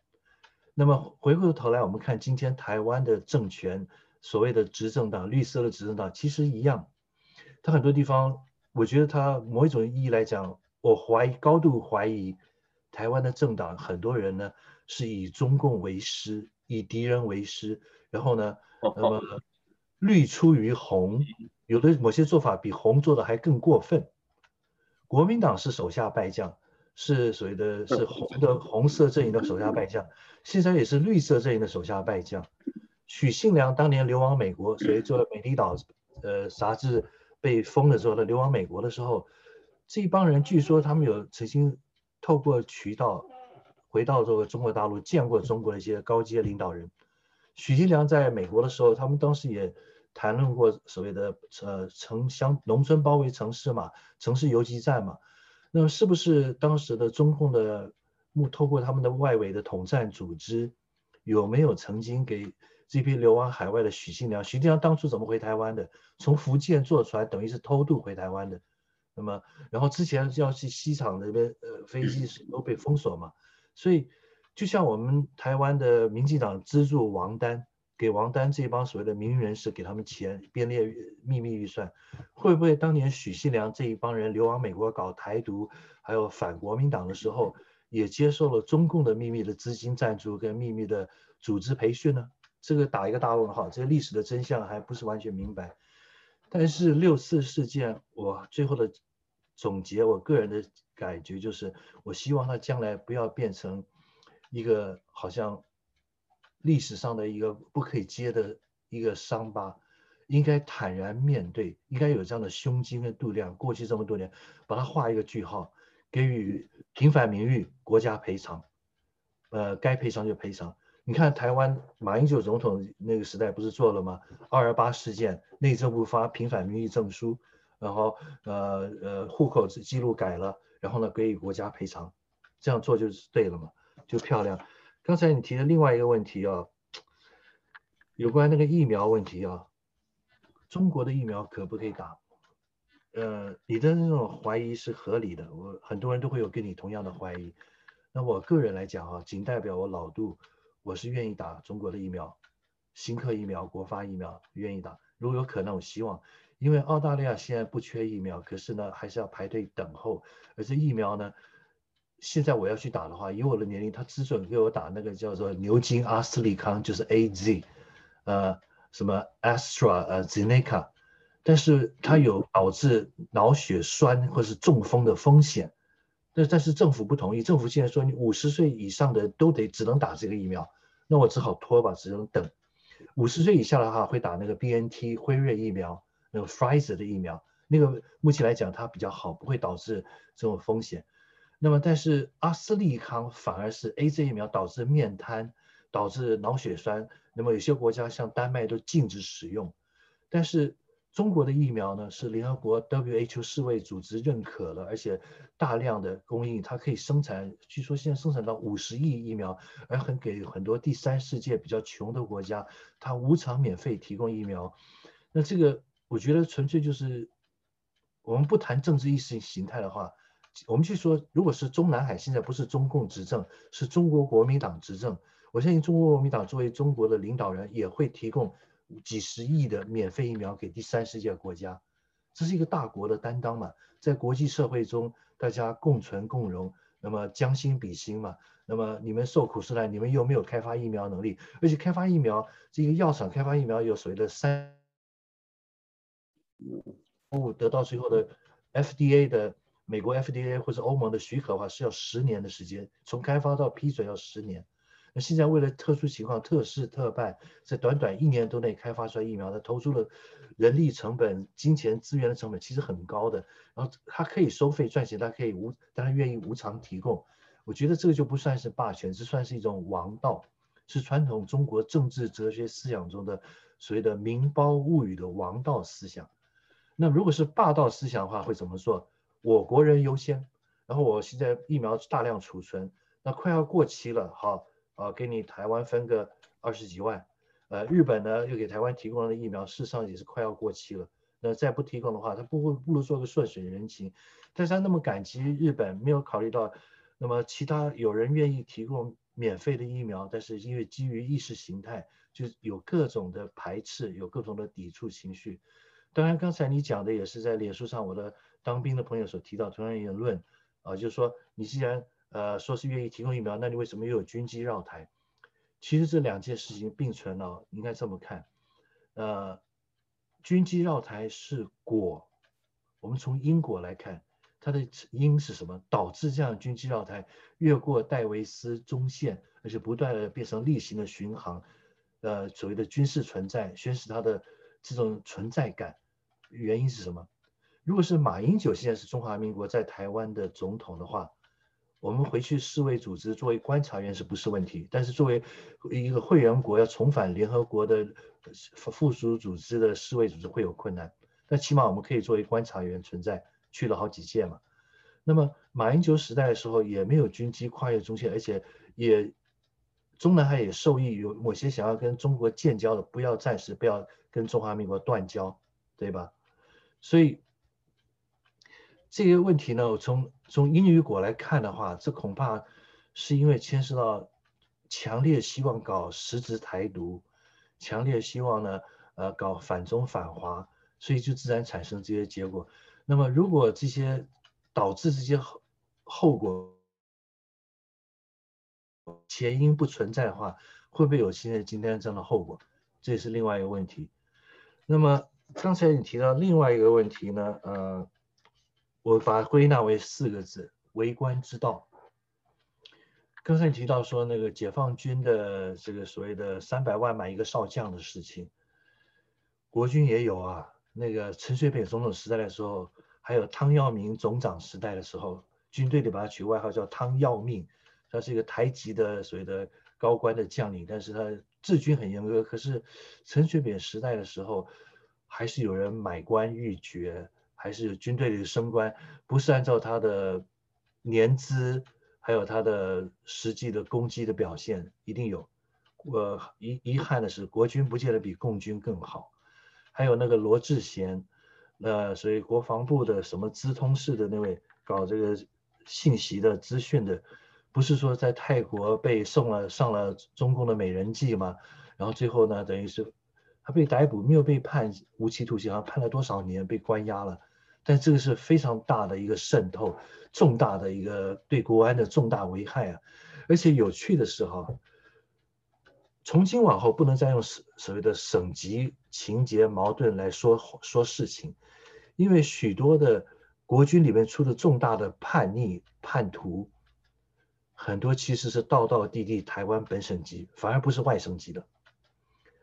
那么回过头来，我们看今天台湾的政权，所谓的执政党，绿色的执政党，其实一样，它很多地方，我觉得它某一种意义来讲，我怀疑，高度怀疑，台湾的政党很多人呢是以中共为师，以敌人为师。然后呢，那么绿出于红，有的某些做法比红做的还更过分。国民党是手下败将，是所谓的是红的红色阵营的手下败将，现在也是绿色阵营的手下败将。许信良当年流亡美国，所以做了《美丽岛》呃杂志被封了之后，他流亡美国的时候，这一帮人据说他们有曾经透过渠道回到这个中国大陆，见过中国的一些高阶领导人。许金良在美国的时候，他们当时也谈论过所谓的呃城乡农村包围城市嘛，城市游击战嘛。那么是不是当时的中共的目透过他们的外围的统战组织，有没有曾经给这批流亡海外的许金良？许金良当初怎么回台湾的？从福建坐船，等于是偷渡回台湾的。那么然后之前要去西厂那边，呃，飞机是都被封锁嘛，所以。就像我们台湾的民进党资助王丹，给王丹这帮所谓的名人士给他们钱编列秘密预算，会不会当年许信良这一帮人流亡美国搞台独，还有反国民党的时候，也接受了中共的秘密的资金赞助跟秘密的组织培训呢？这个打一个大问号，这个历史的真相还不是完全明白。但是六四事件，我最后的总结，我个人的感觉就是，我希望他将来不要变成。一个好像历史上的一个不可以揭的一个伤疤，应该坦然面对，应该有这样的胸襟跟度量。过去这么多年，把它画一个句号，给予平反名誉，国家赔偿，呃，该赔偿就赔偿。你看台湾马英九总统那个时代不是做了吗？二二八事件，内政部发平反名誉证书，然后呃呃户口记录改了，然后呢给予国家赔偿，这样做就是对了嘛。就漂亮。刚才你提的另外一个问题啊，有关那个疫苗问题啊，中国的疫苗可不可以打？呃，你的那种怀疑是合理的，我很多人都会有跟你同样的怀疑。那我个人来讲啊，仅代表我老杜，我是愿意打中国的疫苗，新科疫苗、国发疫苗愿意打。如果有可能，我希望，因为澳大利亚现在不缺疫苗，可是呢，还是要排队等候，而这疫苗呢，现在我要去打的话，以我的年龄，他只准给我打那个叫做牛津阿斯利康，就是 A Z，呃，什么 Astra 呃 Zeneca，但是它有导致脑血栓或是中风的风险。但但是政府不同意，政府现在说你五十岁以上的都得只能打这个疫苗，那我只好拖吧，只能等。五十岁以下的话会打那个 B N T 辉瑞疫苗，那个 Pfizer 的疫苗，那个目前来讲它比较好，不会导致这种风险。那么，但是阿斯利康反而是 AZ 疫苗导致面瘫，导致脑血栓。那么有些国家像丹麦都禁止使用。但是中国的疫苗呢，是联合国 WHO 世卫组织认可了，而且大量的供应，它可以生产，据说现在生产到五十亿疫苗，而很给很多第三世界比较穷的国家，它无偿免费提供疫苗。那这个我觉得纯粹就是，我们不谈政治意识形态的话。我们去说，如果是中南海现在不是中共执政，是中国国民党执政，我相信中国国民党作为中国的领导人，也会提供几十亿的免费疫苗给第三世界国家，这是一个大国的担当嘛，在国际社会中大家共存共荣，那么将心比心嘛，那么你们受苦受难，你们又没有开发疫苗能力，而且开发疫苗，这个药厂开发疫苗有所谓的三，不得到最后的 FDA 的。美国 FDA 或者欧盟的许可的话是要十年的时间，从开发到批准要十年。那现在为了特殊情况特事特办，在短短一年多内开发出来疫苗，它投出了人力成本、金钱资源的成本其实很高的。然后它可以收费赚钱，它可以无，但它愿意无偿提供。我觉得这个就不算是霸权，这算是一种王道，是传统中国政治哲学思想中的所谓的民胞物与的王道思想。那如果是霸道思想的话，会怎么做？我国人优先，然后我现在疫苗大量储存，那快要过期了，好，啊，给你台湾分个二十几万，呃，日本呢又给台湾提供了疫苗，事实上也是快要过期了，那再不提供的话，他不会不如做个顺水人情，但是他那么感激日本，没有考虑到，那么其他有人愿意提供免费的疫苗，但是因为基于意识形态，就有各种的排斥，有各种的抵触情绪，当然刚才你讲的也是在脸书上我的。当兵的朋友所提到同样言论，啊，就是说你既然呃说是愿意提供疫苗，那你为什么又有军机绕台？其实这两件事情并存了，应该这么看，呃，军机绕台是果，我们从因果来看，它的因是什么？导致这样军机绕台越过戴维斯中线，而且不断的变成例行的巡航，呃，所谓的军事存在，宣示它的这种存在感，原因是什么？如果是马英九现在是中华民国在台湾的总统的话，我们回去世卫组织作为观察员是不是问题？但是作为一个会员国要重返联合国的附属组织的世卫组织会有困难。但起码我们可以作为观察员存在，去了好几届嘛。那么马英九时代的时候也没有军机跨越中线，而且也中南海也受益于某些想要跟中国建交的，不要暂时不要跟中华民国断交，对吧？所以。这些问题呢，我从从因与果来看的话，这恐怕是因为牵涉到强烈希望搞实质台独，强烈希望呢，呃，搞反中反华，所以就自然产生这些结果。那么，如果这些导致这些后后果前因不存在的话，会不会有现在今天这样的后果？这也是另外一个问题。那么刚才你提到另外一个问题呢，呃。我把它归纳为四个字：为官之道。刚才你提到说那个解放军的这个所谓的三百万买一个少将的事情，国军也有啊。那个陈水扁总统时代的时候，还有汤耀明总长时代的时候，军队里把他取外号叫汤耀命，他是一个台籍的所谓的高官的将领，但是他治军很严格。可是陈水扁时代的时候，还是有人买官欲爵。还是军队里的升官，不是按照他的年资，还有他的实际的攻击的表现，一定有。呃，遗遗憾的是，国军不见得比共军更好。还有那个罗志贤，呃，所以国防部的什么资通室的那位搞这个信息的资讯的，不是说在泰国被送了上了中共的美人计吗？然后最后呢，等于是他被逮捕，没有被判无期徒刑，好像判了多少年，被关押了。但这个是非常大的一个渗透，重大的一个对国安的重大危害啊！而且有趣的是哈，从今往后不能再用所所谓的省级情节矛盾来说说事情，因为许多的国军里面出的重大的叛逆叛徒，很多其实是道道地地台湾本省级，反而不是外省级的。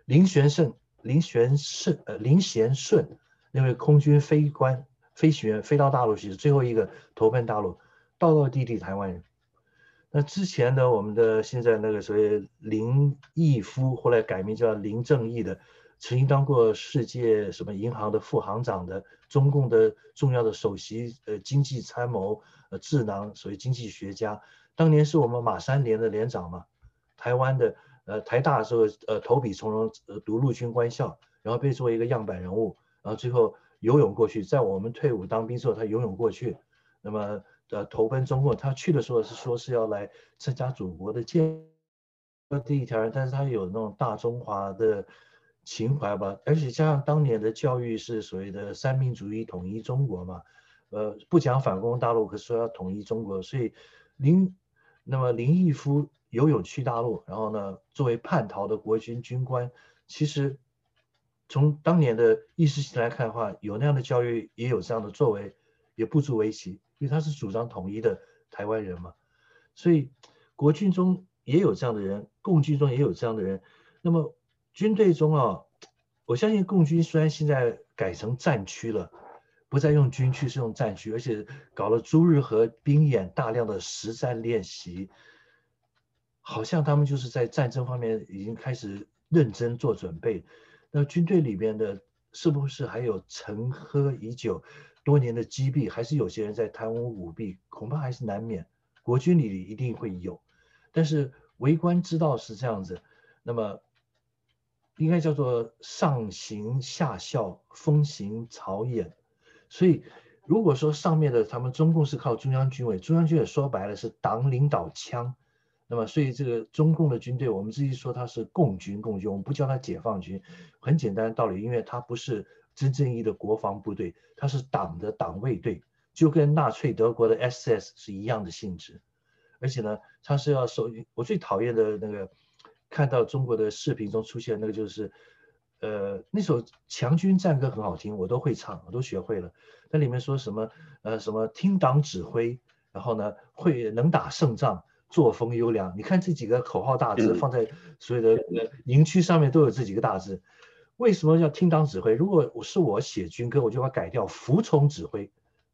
林玄胜、林玄胜、呃林贤顺那位空军飞官。飞行员飞到大陆去，最后一个投奔大陆，道道地地台湾人。那之前的我们的现在那个所谓林毅夫，后来改名叫林正义的，曾经当过世界什么银行的副行长的，中共的重要的首席呃经济参谋呃智囊，所谓经济学家，当年是我们马三连的连长嘛，台湾的呃台大的时候呃投笔从戎呃读陆军官校，然后被作为一个样板人物，然后最后。游泳过去，在我们退伍当兵时候，他游泳过去，那么呃投奔中共。他去的时候是说是要来参加祖国的建第一条，但是他有那种大中华的情怀吧，而且加上当年的教育是所谓的三民主义统一中国嘛，呃不讲反攻大陆，可是说要统一中国，所以林那么林毅夫游泳去大陆，然后呢作为叛逃的国军军官，其实。从当年的意识形态来看的话，有那样的教育，也有这样的作为，也不足为奇，因为他是主张统一的台湾人嘛。所以国军中也有这样的人，共军中也有这样的人。那么军队中啊，我相信共军虽然现在改成战区了，不再用军区，是用战区，而且搞了朱日和兵演，大量的实战练习，好像他们就是在战争方面已经开始认真做准备。那军队里边的，是不是还有陈喝已久、多年的积弊？还是有些人在贪污舞弊？恐怕还是难免。国军里一定会有，但是为官之道是这样子。那么，应该叫做上行下效，风行草偃。所以，如果说上面的他们中共是靠中央军委，中央军委说白了是党领导枪。那么，所以这个中共的军队，我们自己说它是共军，共军，我们不叫它解放军，很简单的道理，因为它不是真正意义的国防部队，它是党的党卫队，就跟纳粹德国的 SS 是一样的性质。而且呢，它是要受，我最讨厌的那个，看到中国的视频中出现那个就是，呃，那首强军战歌很好听，我都会唱，我都学会了。那里面说什么，呃，什么听党指挥，然后呢，会能打胜仗。作风优良，你看这几个口号大字放在所有的营区上面都有这几个大字，为什么要听党指挥？如果我是我写军歌，我就要改掉，服从指挥。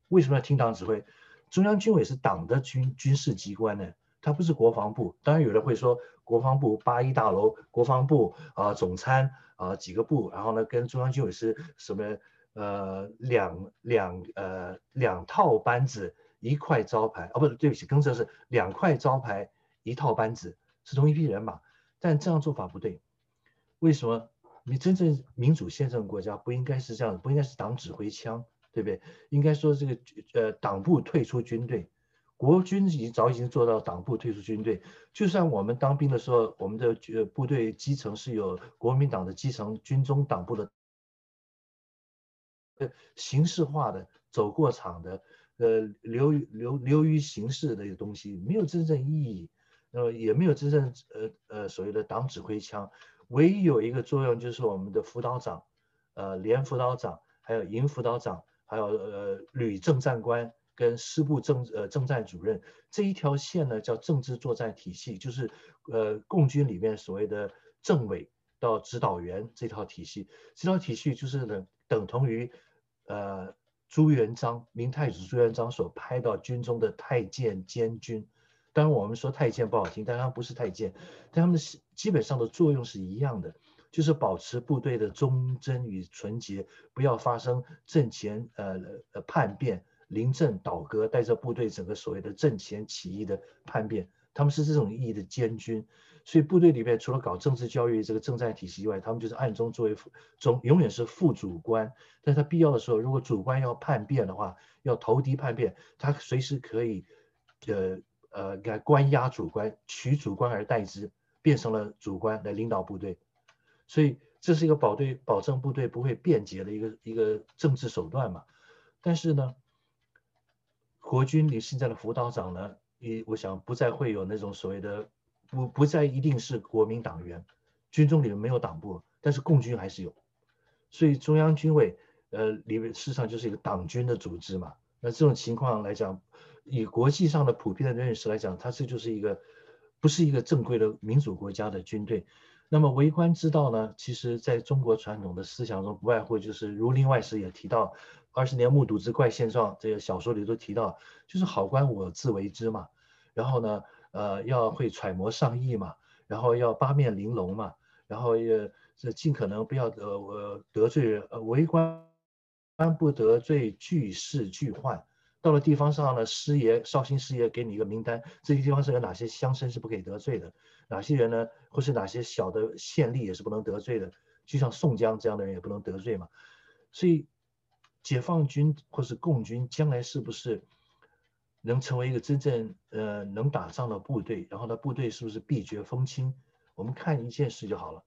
为什么要听党指挥？中央军委是党的军军事机关呢，它不是国防部。当然有人会说，国防部八一大楼，国防部啊、呃、总参啊、呃、几个部，然后呢跟中央军委是什么呃两两呃两套班子。一块招牌哦，不是，对不起，更正是两块招牌，一套班子，是同一批人马，但这样做法不对。为什么？你真正民主宪政国家不应该是这样，不应该是党指挥枪，对不对？应该说这个呃党部退出军队，国军已经早已经做到党部退出军队。就算我们当兵的时候，我们的呃部队基层是有国民党的基层军中党部的，呃形式化的走过场的。呃，流流流于形式的一个东西，没有真正意义，呃，也没有真正呃呃所谓的党指挥枪，唯一有一个作用就是我们的辅导长，呃，连辅导长，还有营辅导长，还有呃旅政战官跟师部政呃政战主任。这一条线呢，叫政治作战体系，就是呃共军里面所谓的政委到指导员这套体系，这套体系就是等等同于呃。朱元璋，明太祖朱元璋所派到军中的太监监军，当然我们说太监不好听，但他不是太监，但他们的基本上的作用是一样的，就是保持部队的忠贞与纯洁，不要发生阵前呃呃叛变、临阵倒戈，带着部队整个所谓的阵前起义的叛变，他们是这种意义的监军。所以部队里面除了搞政治教育这个政战体系以外，他们就是暗中作为副总永远是副主官。但是他必要的时候，如果主官要叛变的话，要投敌叛变，他随时可以，呃呃，来关押主官，取主官而代之，变成了主官来领导部队。所以这是一个保队保证部队不会变节的一个一个政治手段嘛。但是呢，国军你现在的辅导长呢，也我想不再会有那种所谓的不不再一定是国民党员，军中里面没有党部，但是共军还是有，所以中央军委呃里面事实上就是一个党军的组织嘛。那这种情况来讲，以国际上的普遍的认识来讲，它这就是一个不是一个正规的民主国家的军队。那么为官之道呢，其实在中国传统的思想中，不外乎就是《儒林外史》也提到，《二十年目睹之怪现状》这个小说里都提到，就是好官我自为之嘛。然后呢，呃，要会揣摩上意嘛，然后要八面玲珑嘛，然后也这尽可能不要得呃得罪呃为官不得罪巨士巨宦。到了地方上呢，师爷绍兴师爷给你一个名单，这些地方是有哪些乡绅是不可以得罪的，哪些人呢，或是哪些小的县吏也是不能得罪的，就像宋江这样的人也不能得罪嘛。所以，解放军或是共军将来是不是能成为一个真正呃能打仗的部队？然后呢，部队是不是必决风轻？我们看一件事就好了。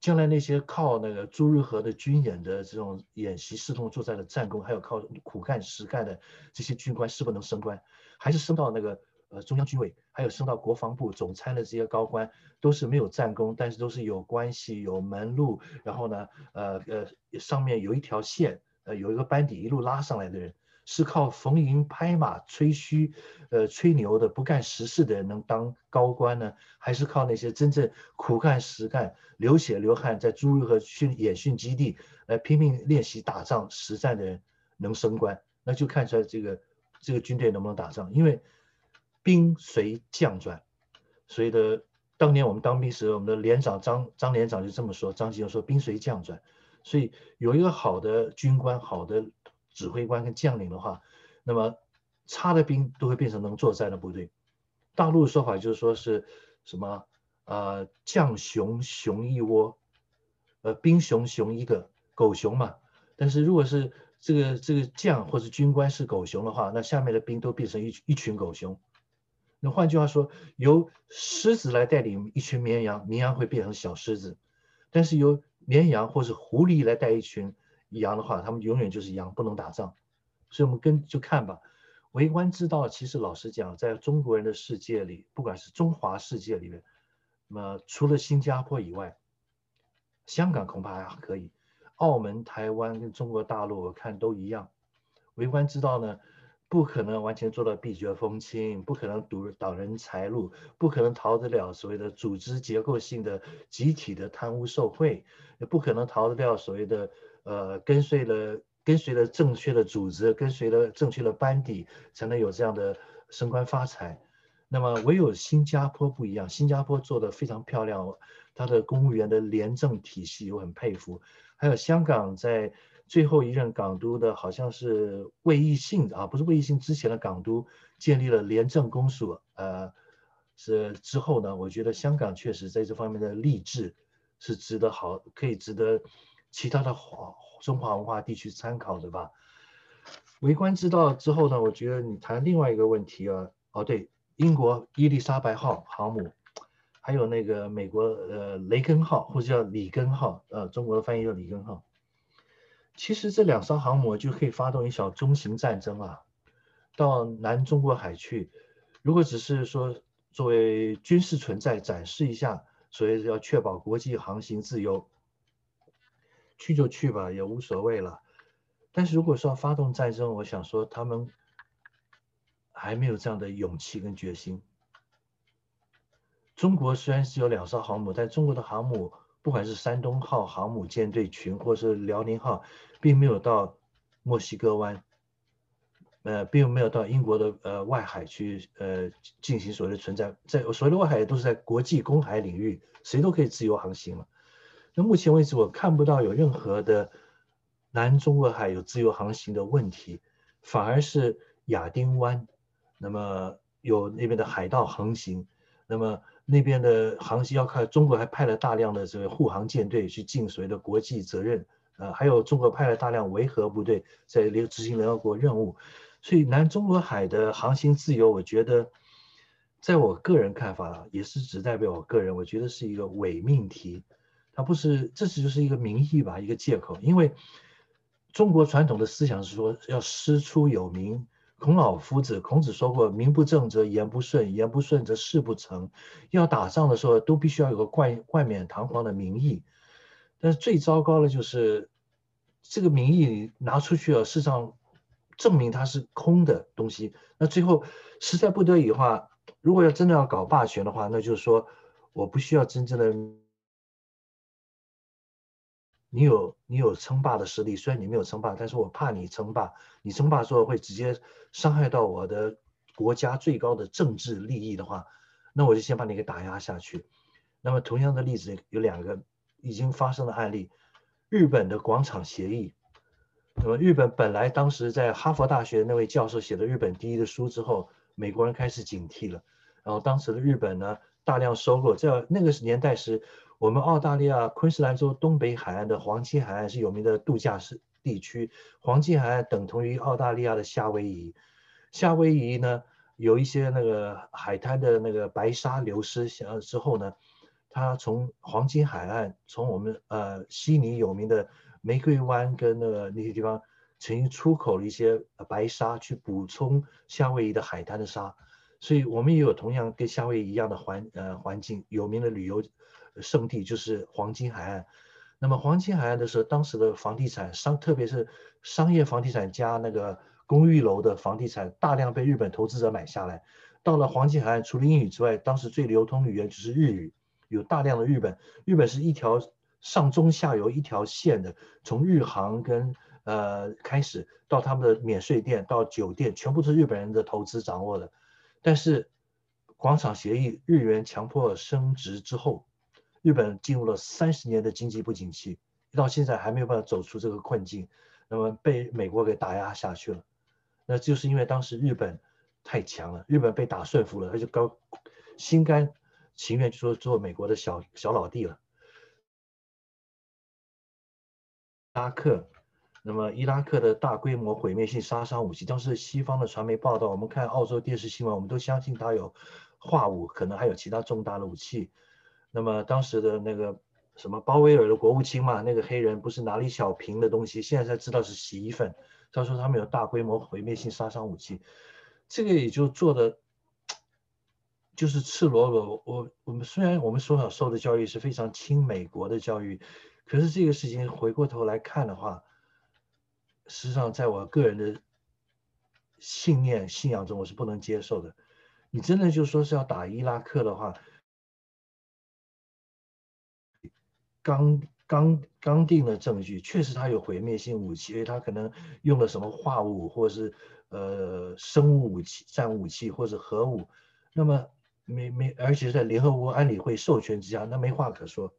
将来那些靠那个朱日和的军演的这种演习视同作战的战功，还有靠苦干实干的这些军官，是不是能升官？还是升到那个呃中央军委，还有升到国防部总参的这些高官，都是没有战功，但是都是有关系、有门路，然后呢，呃呃上面有一条线，呃有一个班底一路拉上来的人。是靠逢迎拍马吹嘘，呃吹牛的不干实事的人能当高官呢，还是靠那些真正苦干实干、流血流汗在朱日和训演训基地来拼命练习打仗实战的人能升官？那就看出来这个这个军队能不能打仗。因为兵随将转，所以的当年我们当兵时，我们的连长张张连长就这么说，张继荣说兵随将转，所以有一个好的军官，好的。指挥官跟将领的话，那么差的兵都会变成能作战的部队。大陆的说法就是说是什么？呃，将熊熊一窝，呃，兵熊熊一个，狗熊嘛。但是如果是这个这个将或者军官是狗熊的话，那下面的兵都变成一一群狗熊。那换句话说，由狮子来带领一群绵羊，绵羊会变成小狮子；但是由绵羊或是狐狸来带一群。羊的话，他们永远就是羊，不能打仗。所以，我们跟就看吧。为官之道，其实老实讲，在中国人的世界里，不管是中华世界里面，那么除了新加坡以外，香港恐怕还可以，澳门、台湾跟中国大陆，我看都一样。为官之道呢，不可能完全做到闭绝风清，不可能堵挡人财路，不可能逃得了所谓的组织结构性的集体的贪污受贿，也不可能逃得了所谓的。呃，跟随了跟随了正确的组织，跟随了正确的班底，才能有这样的升官发财。那么唯有新加坡不一样，新加坡做得非常漂亮，它的公务员的廉政体系我很佩服。还有香港在最后一任港督的，好像是卫奕信啊，不是卫奕信之前的港督建立了廉政公署。呃，是之后呢，我觉得香港确实在这方面的励志是值得好，可以值得。其他的华中华文化地区参考的吧。为官之道之后呢，我觉得你谈另外一个问题啊，哦对，英国伊丽莎白号航母，还有那个美国呃雷根号或者叫里根号，呃中国的翻译叫里根号。其实这两艘航母就可以发动一小中型战争啊，到南中国海去。如果只是说作为军事存在展示一下，所以要确保国际航行自由。去就去吧，也无所谓了。但是如果说发动战争，我想说他们还没有这样的勇气跟决心。中国虽然是有两艘航母，但中国的航母，不管是山东号航母舰队群，或是辽宁号，并没有到墨西哥湾，呃，并没有到英国的呃外海去呃进行所谓的存在，在所谓的外海都是在国际公海领域，谁都可以自由航行了。那目前为止，我看不到有任何的南中国海有自由航行的问题，反而是亚丁湾，那么有那边的海盗横行，那么那边的航行要靠中国还派了大量的这个护航舰队去尽所谓的国际责任，呃，还有中国派了大量维和部队在联执行联合国任务，所以南中国海的航行自由，我觉得，在我个人看法，也是只代表我个人，我觉得是一个伪命题。它不是，这只就是一个名义吧，一个借口。因为中国传统的思想是说要师出有名。孔老夫子，孔子说过：“名不正则言不顺，言不顺则事不成。”要打仗的时候，都必须要有个冠冠冕堂皇的名义。但是最糟糕的就是，这个名义拿出去了，事实上证明它是空的东西。那最后实在不得已的话，如果要真的要搞霸权的话，那就是说我不需要真正的。你有你有称霸的实力，虽然你没有称霸，但是我怕你称霸。你称霸之后会直接伤害到我的国家最高的政治利益的话，那我就先把你给打压下去。那么同样的例子有两个已经发生的案例：日本的广场协议。那么日本本来当时在哈佛大学那位教授写了日本第一的书之后，美国人开始警惕了。然后当时的日本呢，大量收购，在那个年代是。我们澳大利亚昆士兰州东北海岸的黄金海岸是有名的度假是地区，黄金海岸等同于澳大利亚的夏威夷。夏威夷呢，有一些那个海滩的那个白沙流失之后呢，它从黄金海岸，从我们呃悉尼有名的玫瑰湾跟那个那些地方，曾经出口了一些白沙去补充夏威夷的海滩的沙，所以我们也有同样跟夏威夷一样的环呃环境，有名的旅游。圣地就是黄金海岸，那么黄金海岸的时候，当时的房地产商，特别是商业房地产加那个公寓楼的房地产，大量被日本投资者买下来。到了黄金海岸，除了英语之外，当时最流通的语言就是日语，有大量的日本。日本是一条上中下游一条线的，从日航跟呃开始到他们的免税店到酒店，全部是日本人的投资掌握的。但是广场协议，日元强迫升值之后。日本进入了三十年的经济不景气，到现在还没有办法走出这个困境，那么被美国给打压下去了。那就是因为当时日本太强了，日本被打顺服了，他就高心甘情愿就说做美国的小小老弟了。伊拉克，那么伊拉克的大规模毁灭性杀伤武器，当时西方的传媒报道，我们看澳洲电视新闻，我们都相信他有化武，可能还有其他重大的武器。那么当时的那个什么鲍威尔的国务卿嘛，那个黑人不是拿了一小瓶的东西，现在才知道是洗衣粉。他说他们有大规模毁灭性杀伤武器，这个也就做的就是赤裸裸。我我们虽然我们从小受的教育是非常亲美国的教育，可是这个事情回过头来看的话，实际上在我个人的信念信仰中，我是不能接受的。你真的就说是要打伊拉克的话。刚刚刚定的证据，确实他有毁灭性武器，因为他可能用了什么化武，或者是呃生物武器、战武器或者核武。那么没没，而且在联合国安理会授权之下，那没话可说，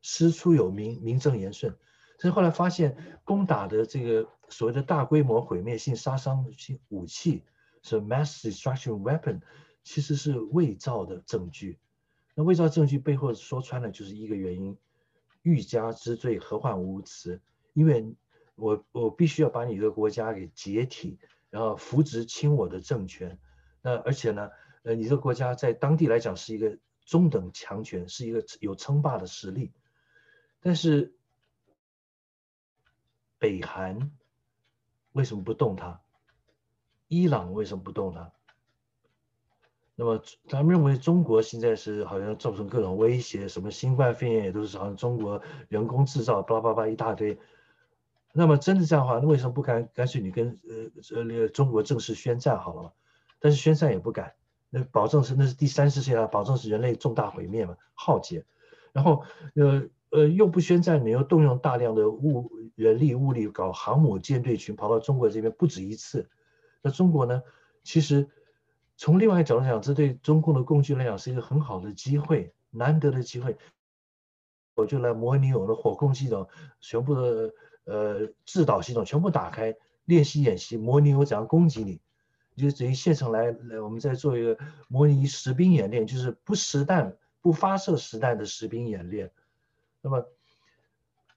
师出有名，名正言顺。但是后来发现，攻打的这个所谓的大规模毁灭性杀伤性武器是 mass destruction weapon，其实是伪造的证据。那伪造证据背后说穿了就是一个原因。欲加之罪，何患无辞？因为我我必须要把你这个国家给解体，然后扶植亲我的政权。那而且呢，呃，你这个国家在当地来讲是一个中等强权，是一个有称霸的实力。但是北韩为什么不动它？伊朗为什么不动它？那么他们认为中国现在是好像造成各种威胁，什么新冠肺炎也都是好像中国人工制造，巴拉巴拉一大堆。那么真的这样的话，那为什么不干干脆你跟呃呃中国正式宣战好了嘛？但是宣战也不敢，那保证是那是第三次世界啊，保证是人类重大毁灭嘛，浩劫。然后呃呃又不宣战，你又动用大量的物人力物力搞航母舰队群跑到中国这边不止一次。那中国呢，其实。从另外一个角度讲，这对中共的共军来讲是一个很好的机会，难得的机会。我就来模拟我的火控系统，全部的呃制导系统全部打开，练习演习，模拟我怎样攻击你。就等于现场来来，我们再做一个模拟实兵演练，就是不实弹、不发射实弹的实兵演练。那么，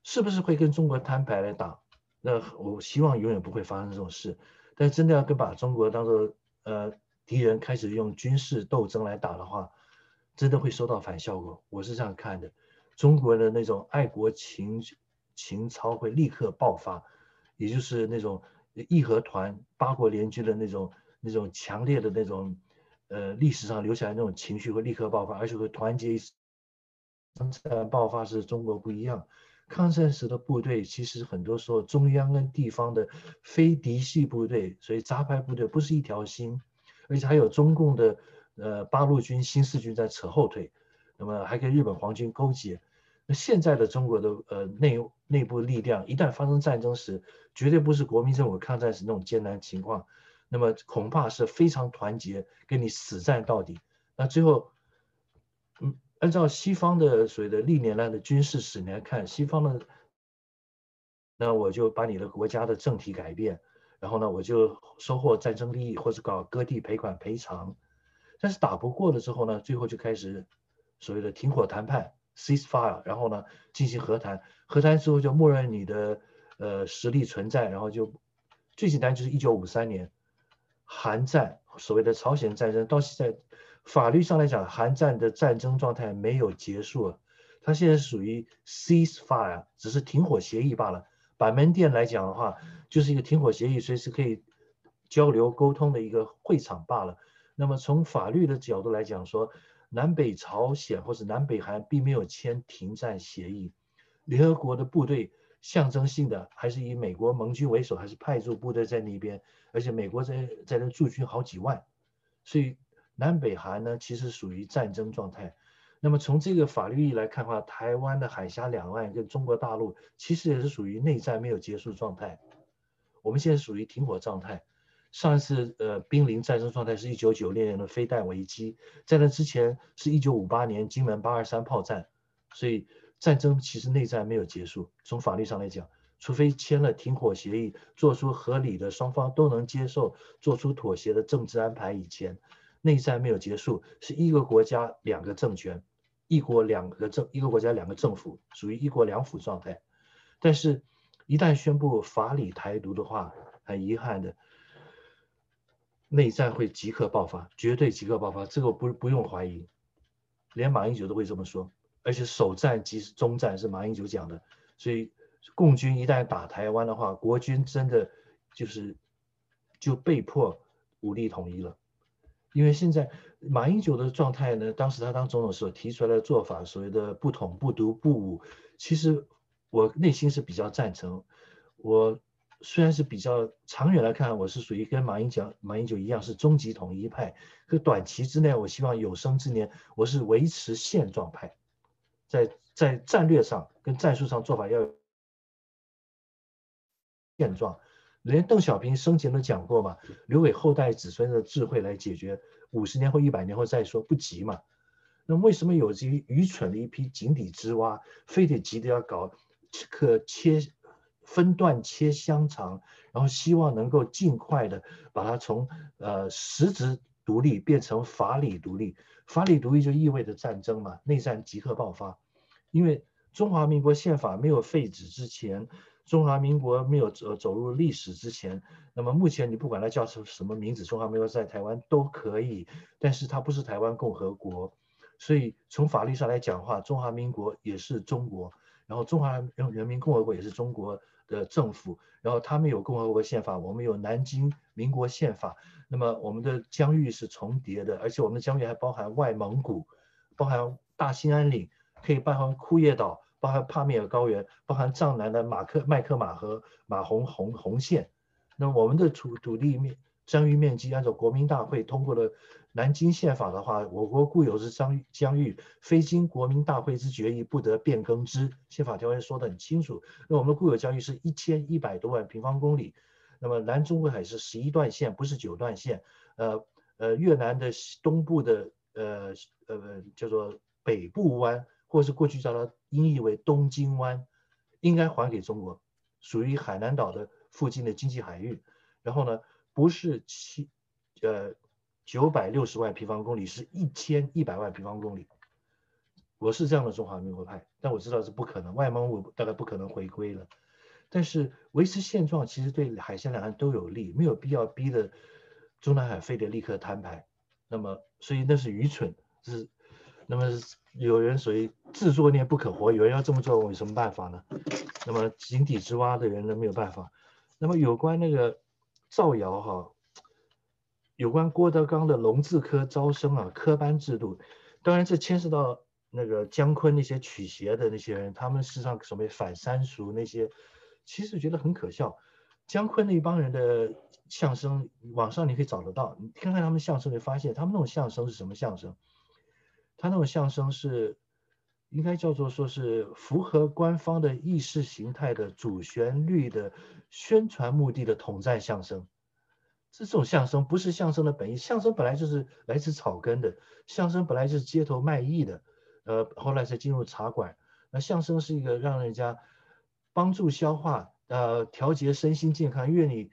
是不是会跟中国摊牌来打？那我希望永远不会发生这种事。但真的要跟把中国当做呃。敌人开始用军事斗争来打的话，真的会收到反效果。我是这样看的，中国的那种爱国情情操会立刻爆发，也就是那种义和团八国联军的那种那种强烈的那种呃历史上留下来那种情绪会立刻爆发，而且会团结。抗战爆发时，中国不一样。抗战时的部队其实很多时候中央跟地方的非嫡系部队，所以杂牌部队不是一条心，而且还有中共的呃八路军、新四军在扯后腿，那么还跟日本皇军勾结。那现在的中国的呃内内部力量，一旦发生战争时，绝对不是国民政府抗战时那种艰难情况，那么恐怕是非常团结，跟你死战到底。那最后，嗯。按照西方的所谓的历年来的军事史来看，西方的，那我就把你的国家的政体改变，然后呢，我就收获战争利益，或者搞割地赔款赔偿，但是打不过了之后呢，最后就开始所谓的停火谈判 （ceasefire），然后呢进行和谈，和谈之后就默认你的呃实力存在，然后就最简单就是一九五三年韩战，所谓的朝鲜战争到现在。法律上来讲，韩战的战争状态没有结束，它现在属于 ceasefire，只是停火协议罢了。板门店来讲的话，就是一个停火协议，随时可以交流沟通的一个会场罢了。那么从法律的角度来讲，说南北朝鲜或者南北韩并没有签停战协议，联合国的部队象征性的还是以美国盟军为首，还是派驻部队在那边，而且美国在在那驻军好几万，所以。南北韩呢，其实属于战争状态。那么从这个法律意义来看的话，台湾的海峡两岸跟中国大陆其实也是属于内战没有结束状态。我们现在属于停火状态。上一次呃濒临战争状态是一九九六年的飞弹危机，在那之前是一九五八年金门八二三炮战。所以战争其实内战没有结束。从法律上来讲，除非签了停火协议，做出合理的双方都能接受、做出妥协的政治安排以前。内战没有结束，是一个国家两个政权，一国两个政，一个国家两个政府，属于一国两府状态。但是，一旦宣布法理台独的话，很遗憾的，内战会即刻爆发，绝对即刻爆发，这个不不用怀疑，连马英九都会这么说。而且首战即是终战，是马英九讲的。所以，共军一旦打台湾的话，国军真的就是就被迫武力统一了。因为现在马英九的状态呢，当时他当总统时候提出来的做法，所谓的不统不独不武，其实我内心是比较赞成。我虽然是比较长远来看，我是属于跟马英九马英九一样是终极统一派，可短期之内，我希望有生之年我是维持现状派，在在战略上跟战术上做法要有现状。连邓小平生前都讲过嘛，留给后代子孙的智慧来解决，五十年后、一百年后再说，不急嘛。那为什么有这愚蠢的一批井底之蛙，非得急着要搞可切分段切香肠，然后希望能够尽快的把它从呃实质独立变成法理独立？法理独立就意味着战争嘛，内战即刻爆发。因为中华民国宪法没有废止之前。中华民国没有走走入历史之前，那么目前你不管它叫什什么名字，中华民国在台湾都可以，但是它不是台湾共和国，所以从法律上来讲的话，中华民国也是中国，然后中华人人民共和国也是中国的政府，然后他们有共和国宪法，我们有南京民国宪法，那么我们的疆域是重叠的，而且我们的疆域还包含外蒙古，包含大兴安岭，可以包含库页岛。包含帕米尔高原，包含藏南的马克麦克马和马洪洪洪线。那我们的土土地面疆域面积，按照国民大会通过的南京宪法的话，我国固有之疆疆域，非经国民大会之决议，不得变更之。宪法条文说得很清楚。那我们的固有疆域是一千一百多万平方公里。那么南中国海是十一段线，不是九段线。呃呃，越南的东部的呃呃叫做北部湾。或是过去叫它音译为东京湾，应该还给中国，属于海南岛的附近的经济海域。然后呢，不是七，呃，九百六十万平方公里，是一千一百万平方公里。我是这样的中华民国派，但我知道是不可能，外蒙古大概不可能回归了。但是维持现状其实对海峡两岸都有利，没有必要逼得中南海非得立刻摊牌。那么，所以那是愚蠢，是。那么有人属于自作孽不可活，有人要这么做，我有什么办法呢？那么井底之蛙的人呢，没有办法。那么有关那个造谣哈，有关郭德纲的龙字科招生啊，科班制度，当然这牵涉到那个姜昆那些曲协的那些人，他们事实上所谓反三俗那些，其实觉得很可笑。姜昆那帮人的相声，网上你可以找得到，你看看他们相声，你发现他们那种相声是什么相声？他那种相声是。应该叫做说是符合官方的意识形态的主旋律的宣传目的的统战相声，这种相声不是相声的本意。相声本来就是来自草根的，相声本来就是街头卖艺的，呃，后来才进入茶馆。那相声是一个让人家帮助消化，呃，调节身心健康，因为你。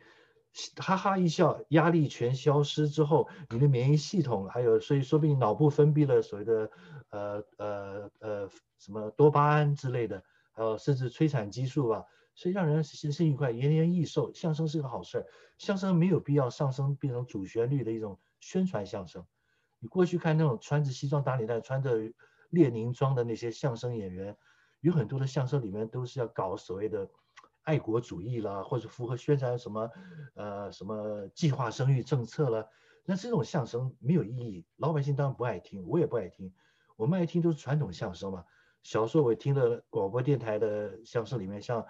哈哈一笑，压力全消失之后，你的免疫系统还有，所以说不定脑部分泌了所谓的呃呃呃什么多巴胺之类的，还有甚至催产激素吧，所以让人心情愉快，延年益寿。相声是个好事儿，相声没有必要上升变成主旋律的一种宣传相声。你过去看那种穿着西装打领带、穿着列宁装的那些相声演员，有很多的相声里面都是要搞所谓的。爱国主义啦，或者符合宣传什么，呃，什么计划生育政策了，那这种相声没有意义，老百姓当然不爱听，我也不爱听。我们爱听都是传统相声嘛。小时候我听的广播电台的相声里面，像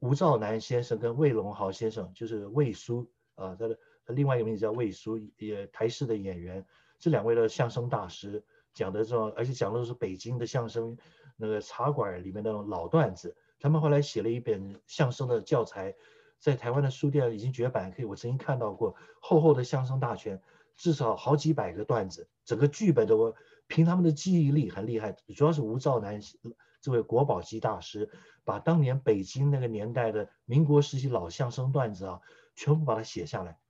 吴兆南先生跟魏龙豪先生，就是魏叔啊，他的他另外一个名字叫魏叔，也台式的演员，这两位的相声大师讲的这种，而且讲的都是北京的相声那个茶馆里面那种老段子。他们后来写了一本相声的教材，在台湾的书店已经绝版，可以我曾经看到过厚厚的相声大全，至少好几百个段子，整个剧本的我凭他们的记忆力很厉害，主要是吴兆南这位国宝级大师，把当年北京那个年代的民国时期老相声段子啊，全部把它写下来，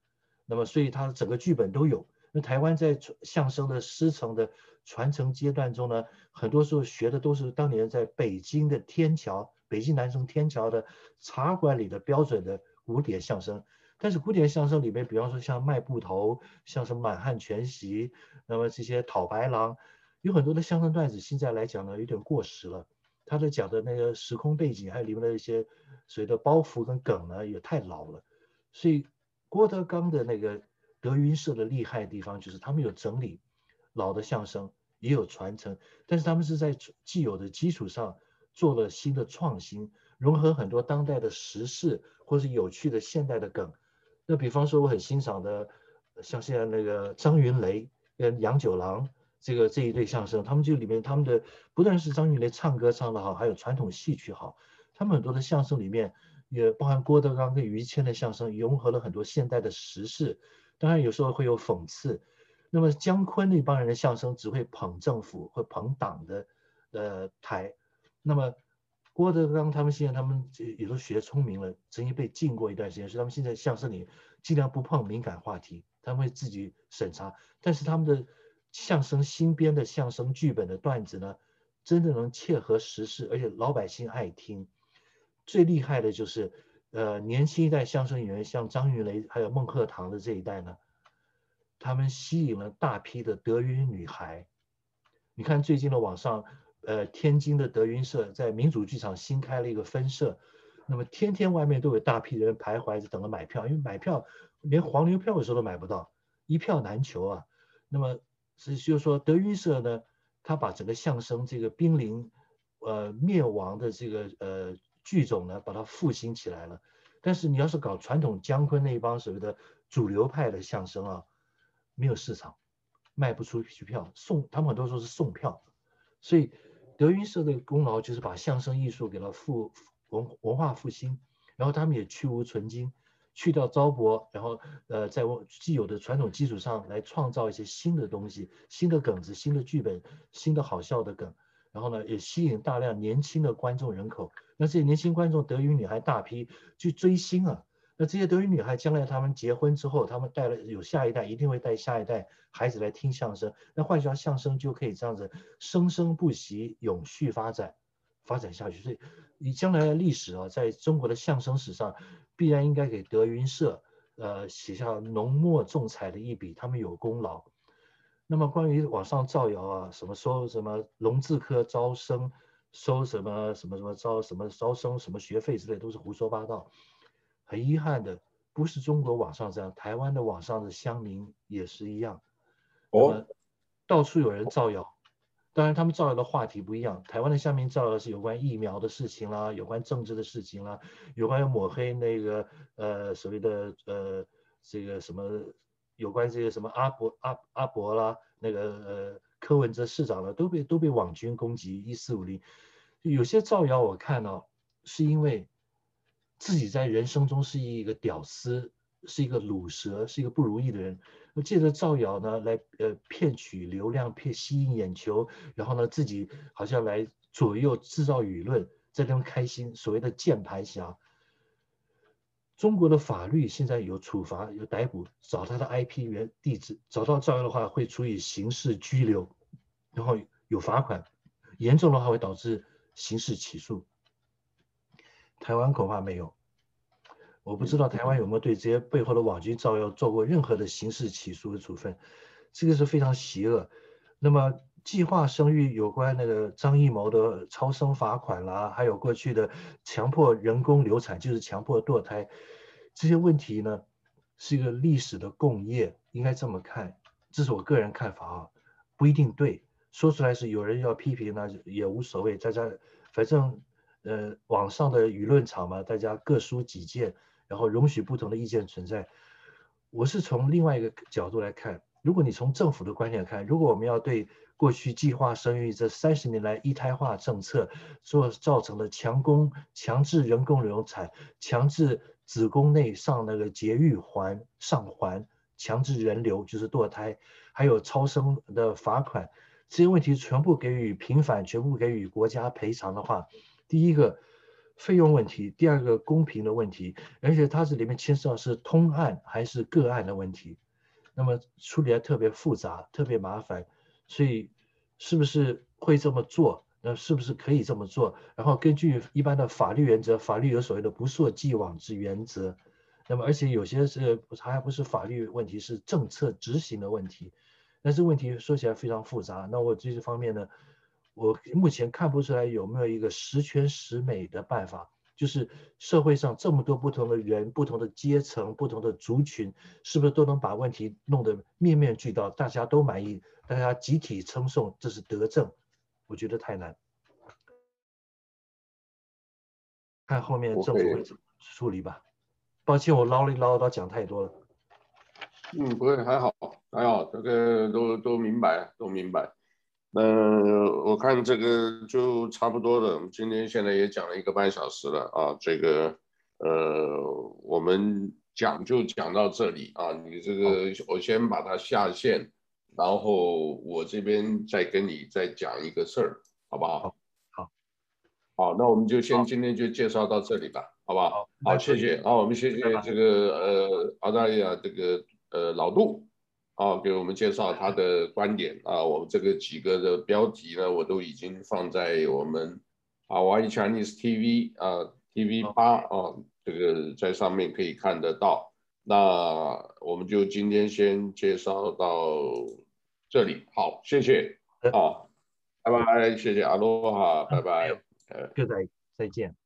那么所以他整个剧本都有。那台湾在相声的师承的传承阶段中呢，很多时候学的都是当年在北京的天桥。北京南城天桥的茶馆里的标准的古典相声，但是古典相声里面，比方说像卖布头，像什么满汉全席，那么这些讨白郎，有很多的相声段子，现在来讲呢有点过时了。他的讲的那个时空背景，还有里面的一些所谓的包袱跟梗呢，也太老了。所以郭德纲的那个德云社的厉害的地方，就是他们有整理老的相声，也有传承，但是他们是在既有的基础上。做了新的创新，融合很多当代的时事或是有趣的现代的梗。那比方说，我很欣赏的，像现在那个张云雷跟杨九郎这个这一对相声，他们就里面他们的不但是张云雷唱歌唱得好，还有传统戏曲好。他们很多的相声里面也包含郭德纲跟于谦的相声，融合了很多现代的时事。当然有时候会有讽刺。那么姜昆那帮人的相声只会捧政府或捧党的呃台。那么郭德纲他们现在他们也都学聪明了，曾经被禁过一段时间，所以他们现在相声里尽量不碰敏感话题，他们会自己审查。但是他们的相声新编的相声剧本的段子呢，真的能切合时事，而且老百姓爱听。最厉害的就是呃年轻一代相声演员，像张云雷还有孟鹤堂的这一代呢，他们吸引了大批的德云女孩。你看最近的网上。呃，天津的德云社在民主剧场新开了一个分社，那么天天外面都有大批人徘徊着等着买票，因为买票连黄牛票有时候都买不到，一票难求啊。那么是就是说德云社呢，他把整个相声这个濒临呃灭亡的这个呃剧种呢，把它复兴起来了。但是你要是搞传统姜昆那一帮所谓的主流派的相声啊，没有市场，卖不出去票，送他们很多时候是送票，所以。德云社的功劳就是把相声艺术给了复文文化复兴，然后他们也去芜存菁，去掉糟粕，然后呃在既有的传统基础上来创造一些新的东西、新的梗子、新的剧本、新的好笑的梗，然后呢也吸引大量年轻的观众人口。那这些年轻观众德云女孩大批去追星啊。那这些德云女孩将来她们结婚之后，她们带了有下一代，一定会带下一代孩子来听相声。那换句话，相声就可以这样子生生不息、永续发展，发展下去。所以你将来的历史啊，在中国的相声史上，必然应该给德云社呃写下浓墨重彩的一笔，他们有功劳。那么关于网上造谣啊，什么说什么龙字科招生收什么什么什么招什么招生什么学费之类，都是胡说八道。很遗憾的，不是中国网上这样，台湾的网上的乡民也是一样。哦，到处有人造谣，当然他们造谣的话题不一样。台湾的乡民造谣是有关疫苗的事情啦，有关政治的事情啦，有关抹黑那个呃所谓的呃这个什么，有关这个什么阿伯阿阿伯啦，那个呃柯文哲市长了，都被都被网军攻击一四五零。有些造谣我看到是因为自己在人生中是一个屌丝，是一个卤蛇，是一个不如意的人。借着造谣呢，来呃骗取流量，骗吸引眼球，然后呢自己好像来左右制造舆论，在那边开心。所谓的键盘侠，中国的法律现在有处罚，有逮捕，找他的 IP 源地址，找到造谣的话会处以刑事拘留，然后有罚款，严重的话会导致刑事起诉。台湾恐怕没有。我不知道台湾有没有对这些背后的网军造谣做过任何的刑事起诉的处分，这个是非常邪恶。那么计划生育有关那个张艺谋的超生罚款啦，还有过去的强迫人工流产，就是强迫堕胎，这些问题呢，是一个历史的共业，应该这么看。这是我个人看法啊，不一定对，说出来是有人要批评那，也无所谓，大家反正呃网上的舆论场嘛，大家各抒己见。然后容许不同的意见存在，我是从另外一个角度来看，如果你从政府的观点看，如果我们要对过去计划生育这三十年来一胎化政策所造成的强攻、强制人工流产、强制子宫内上那个节育环上环、强制人流就是堕胎，还有超生的罚款，这些问题全部给予平反，全部给予国家赔偿的话，第一个。费用问题，第二个公平的问题，而且它这里面牵涉到是通案还是个案的问题，那么处理还特别复杂，特别麻烦，所以是不是会这么做？那是不是可以这么做？然后根据一般的法律原则，法律有所谓的不溯既往之原则，那么而且有些是它还不是法律问题，是政策执行的问题，但是问题说起来非常复杂。那我这些方面呢？我目前看不出来有没有一个十全十美的办法，就是社会上这么多不同的人、不同的阶层、不同的族群，是不是都能把问题弄得面面俱到，大家都满意，大家集体称颂这是德政？我觉得太难。看后面政府会怎么处理吧。抱歉，我唠里唠叨讲太多了。嗯，不会，还好，还好，这个都都明白，都明白。嗯，我看这个就差不多了。我们今天现在也讲了一个半小时了啊，这个呃，我们讲就讲到这里啊。你这个我先把它下线，然后我这边再跟你再讲一个事儿，好不好？好，好，好，那我们就先今天就介绍到这里吧，好不好？好，好，谢谢。好，我们谢谢这个呃澳大利亚这个呃老杜。啊，给我们介绍他的观点。啊，我们这个几个的标题呢，我都已经放在我们啊 Hawaii Chinese TV 啊 TV 八啊这个在上面可以看得到。那我们就今天先介绍到这里，好，谢谢，好，拜拜，谢谢阿罗哈，拜拜，呃，各位再见。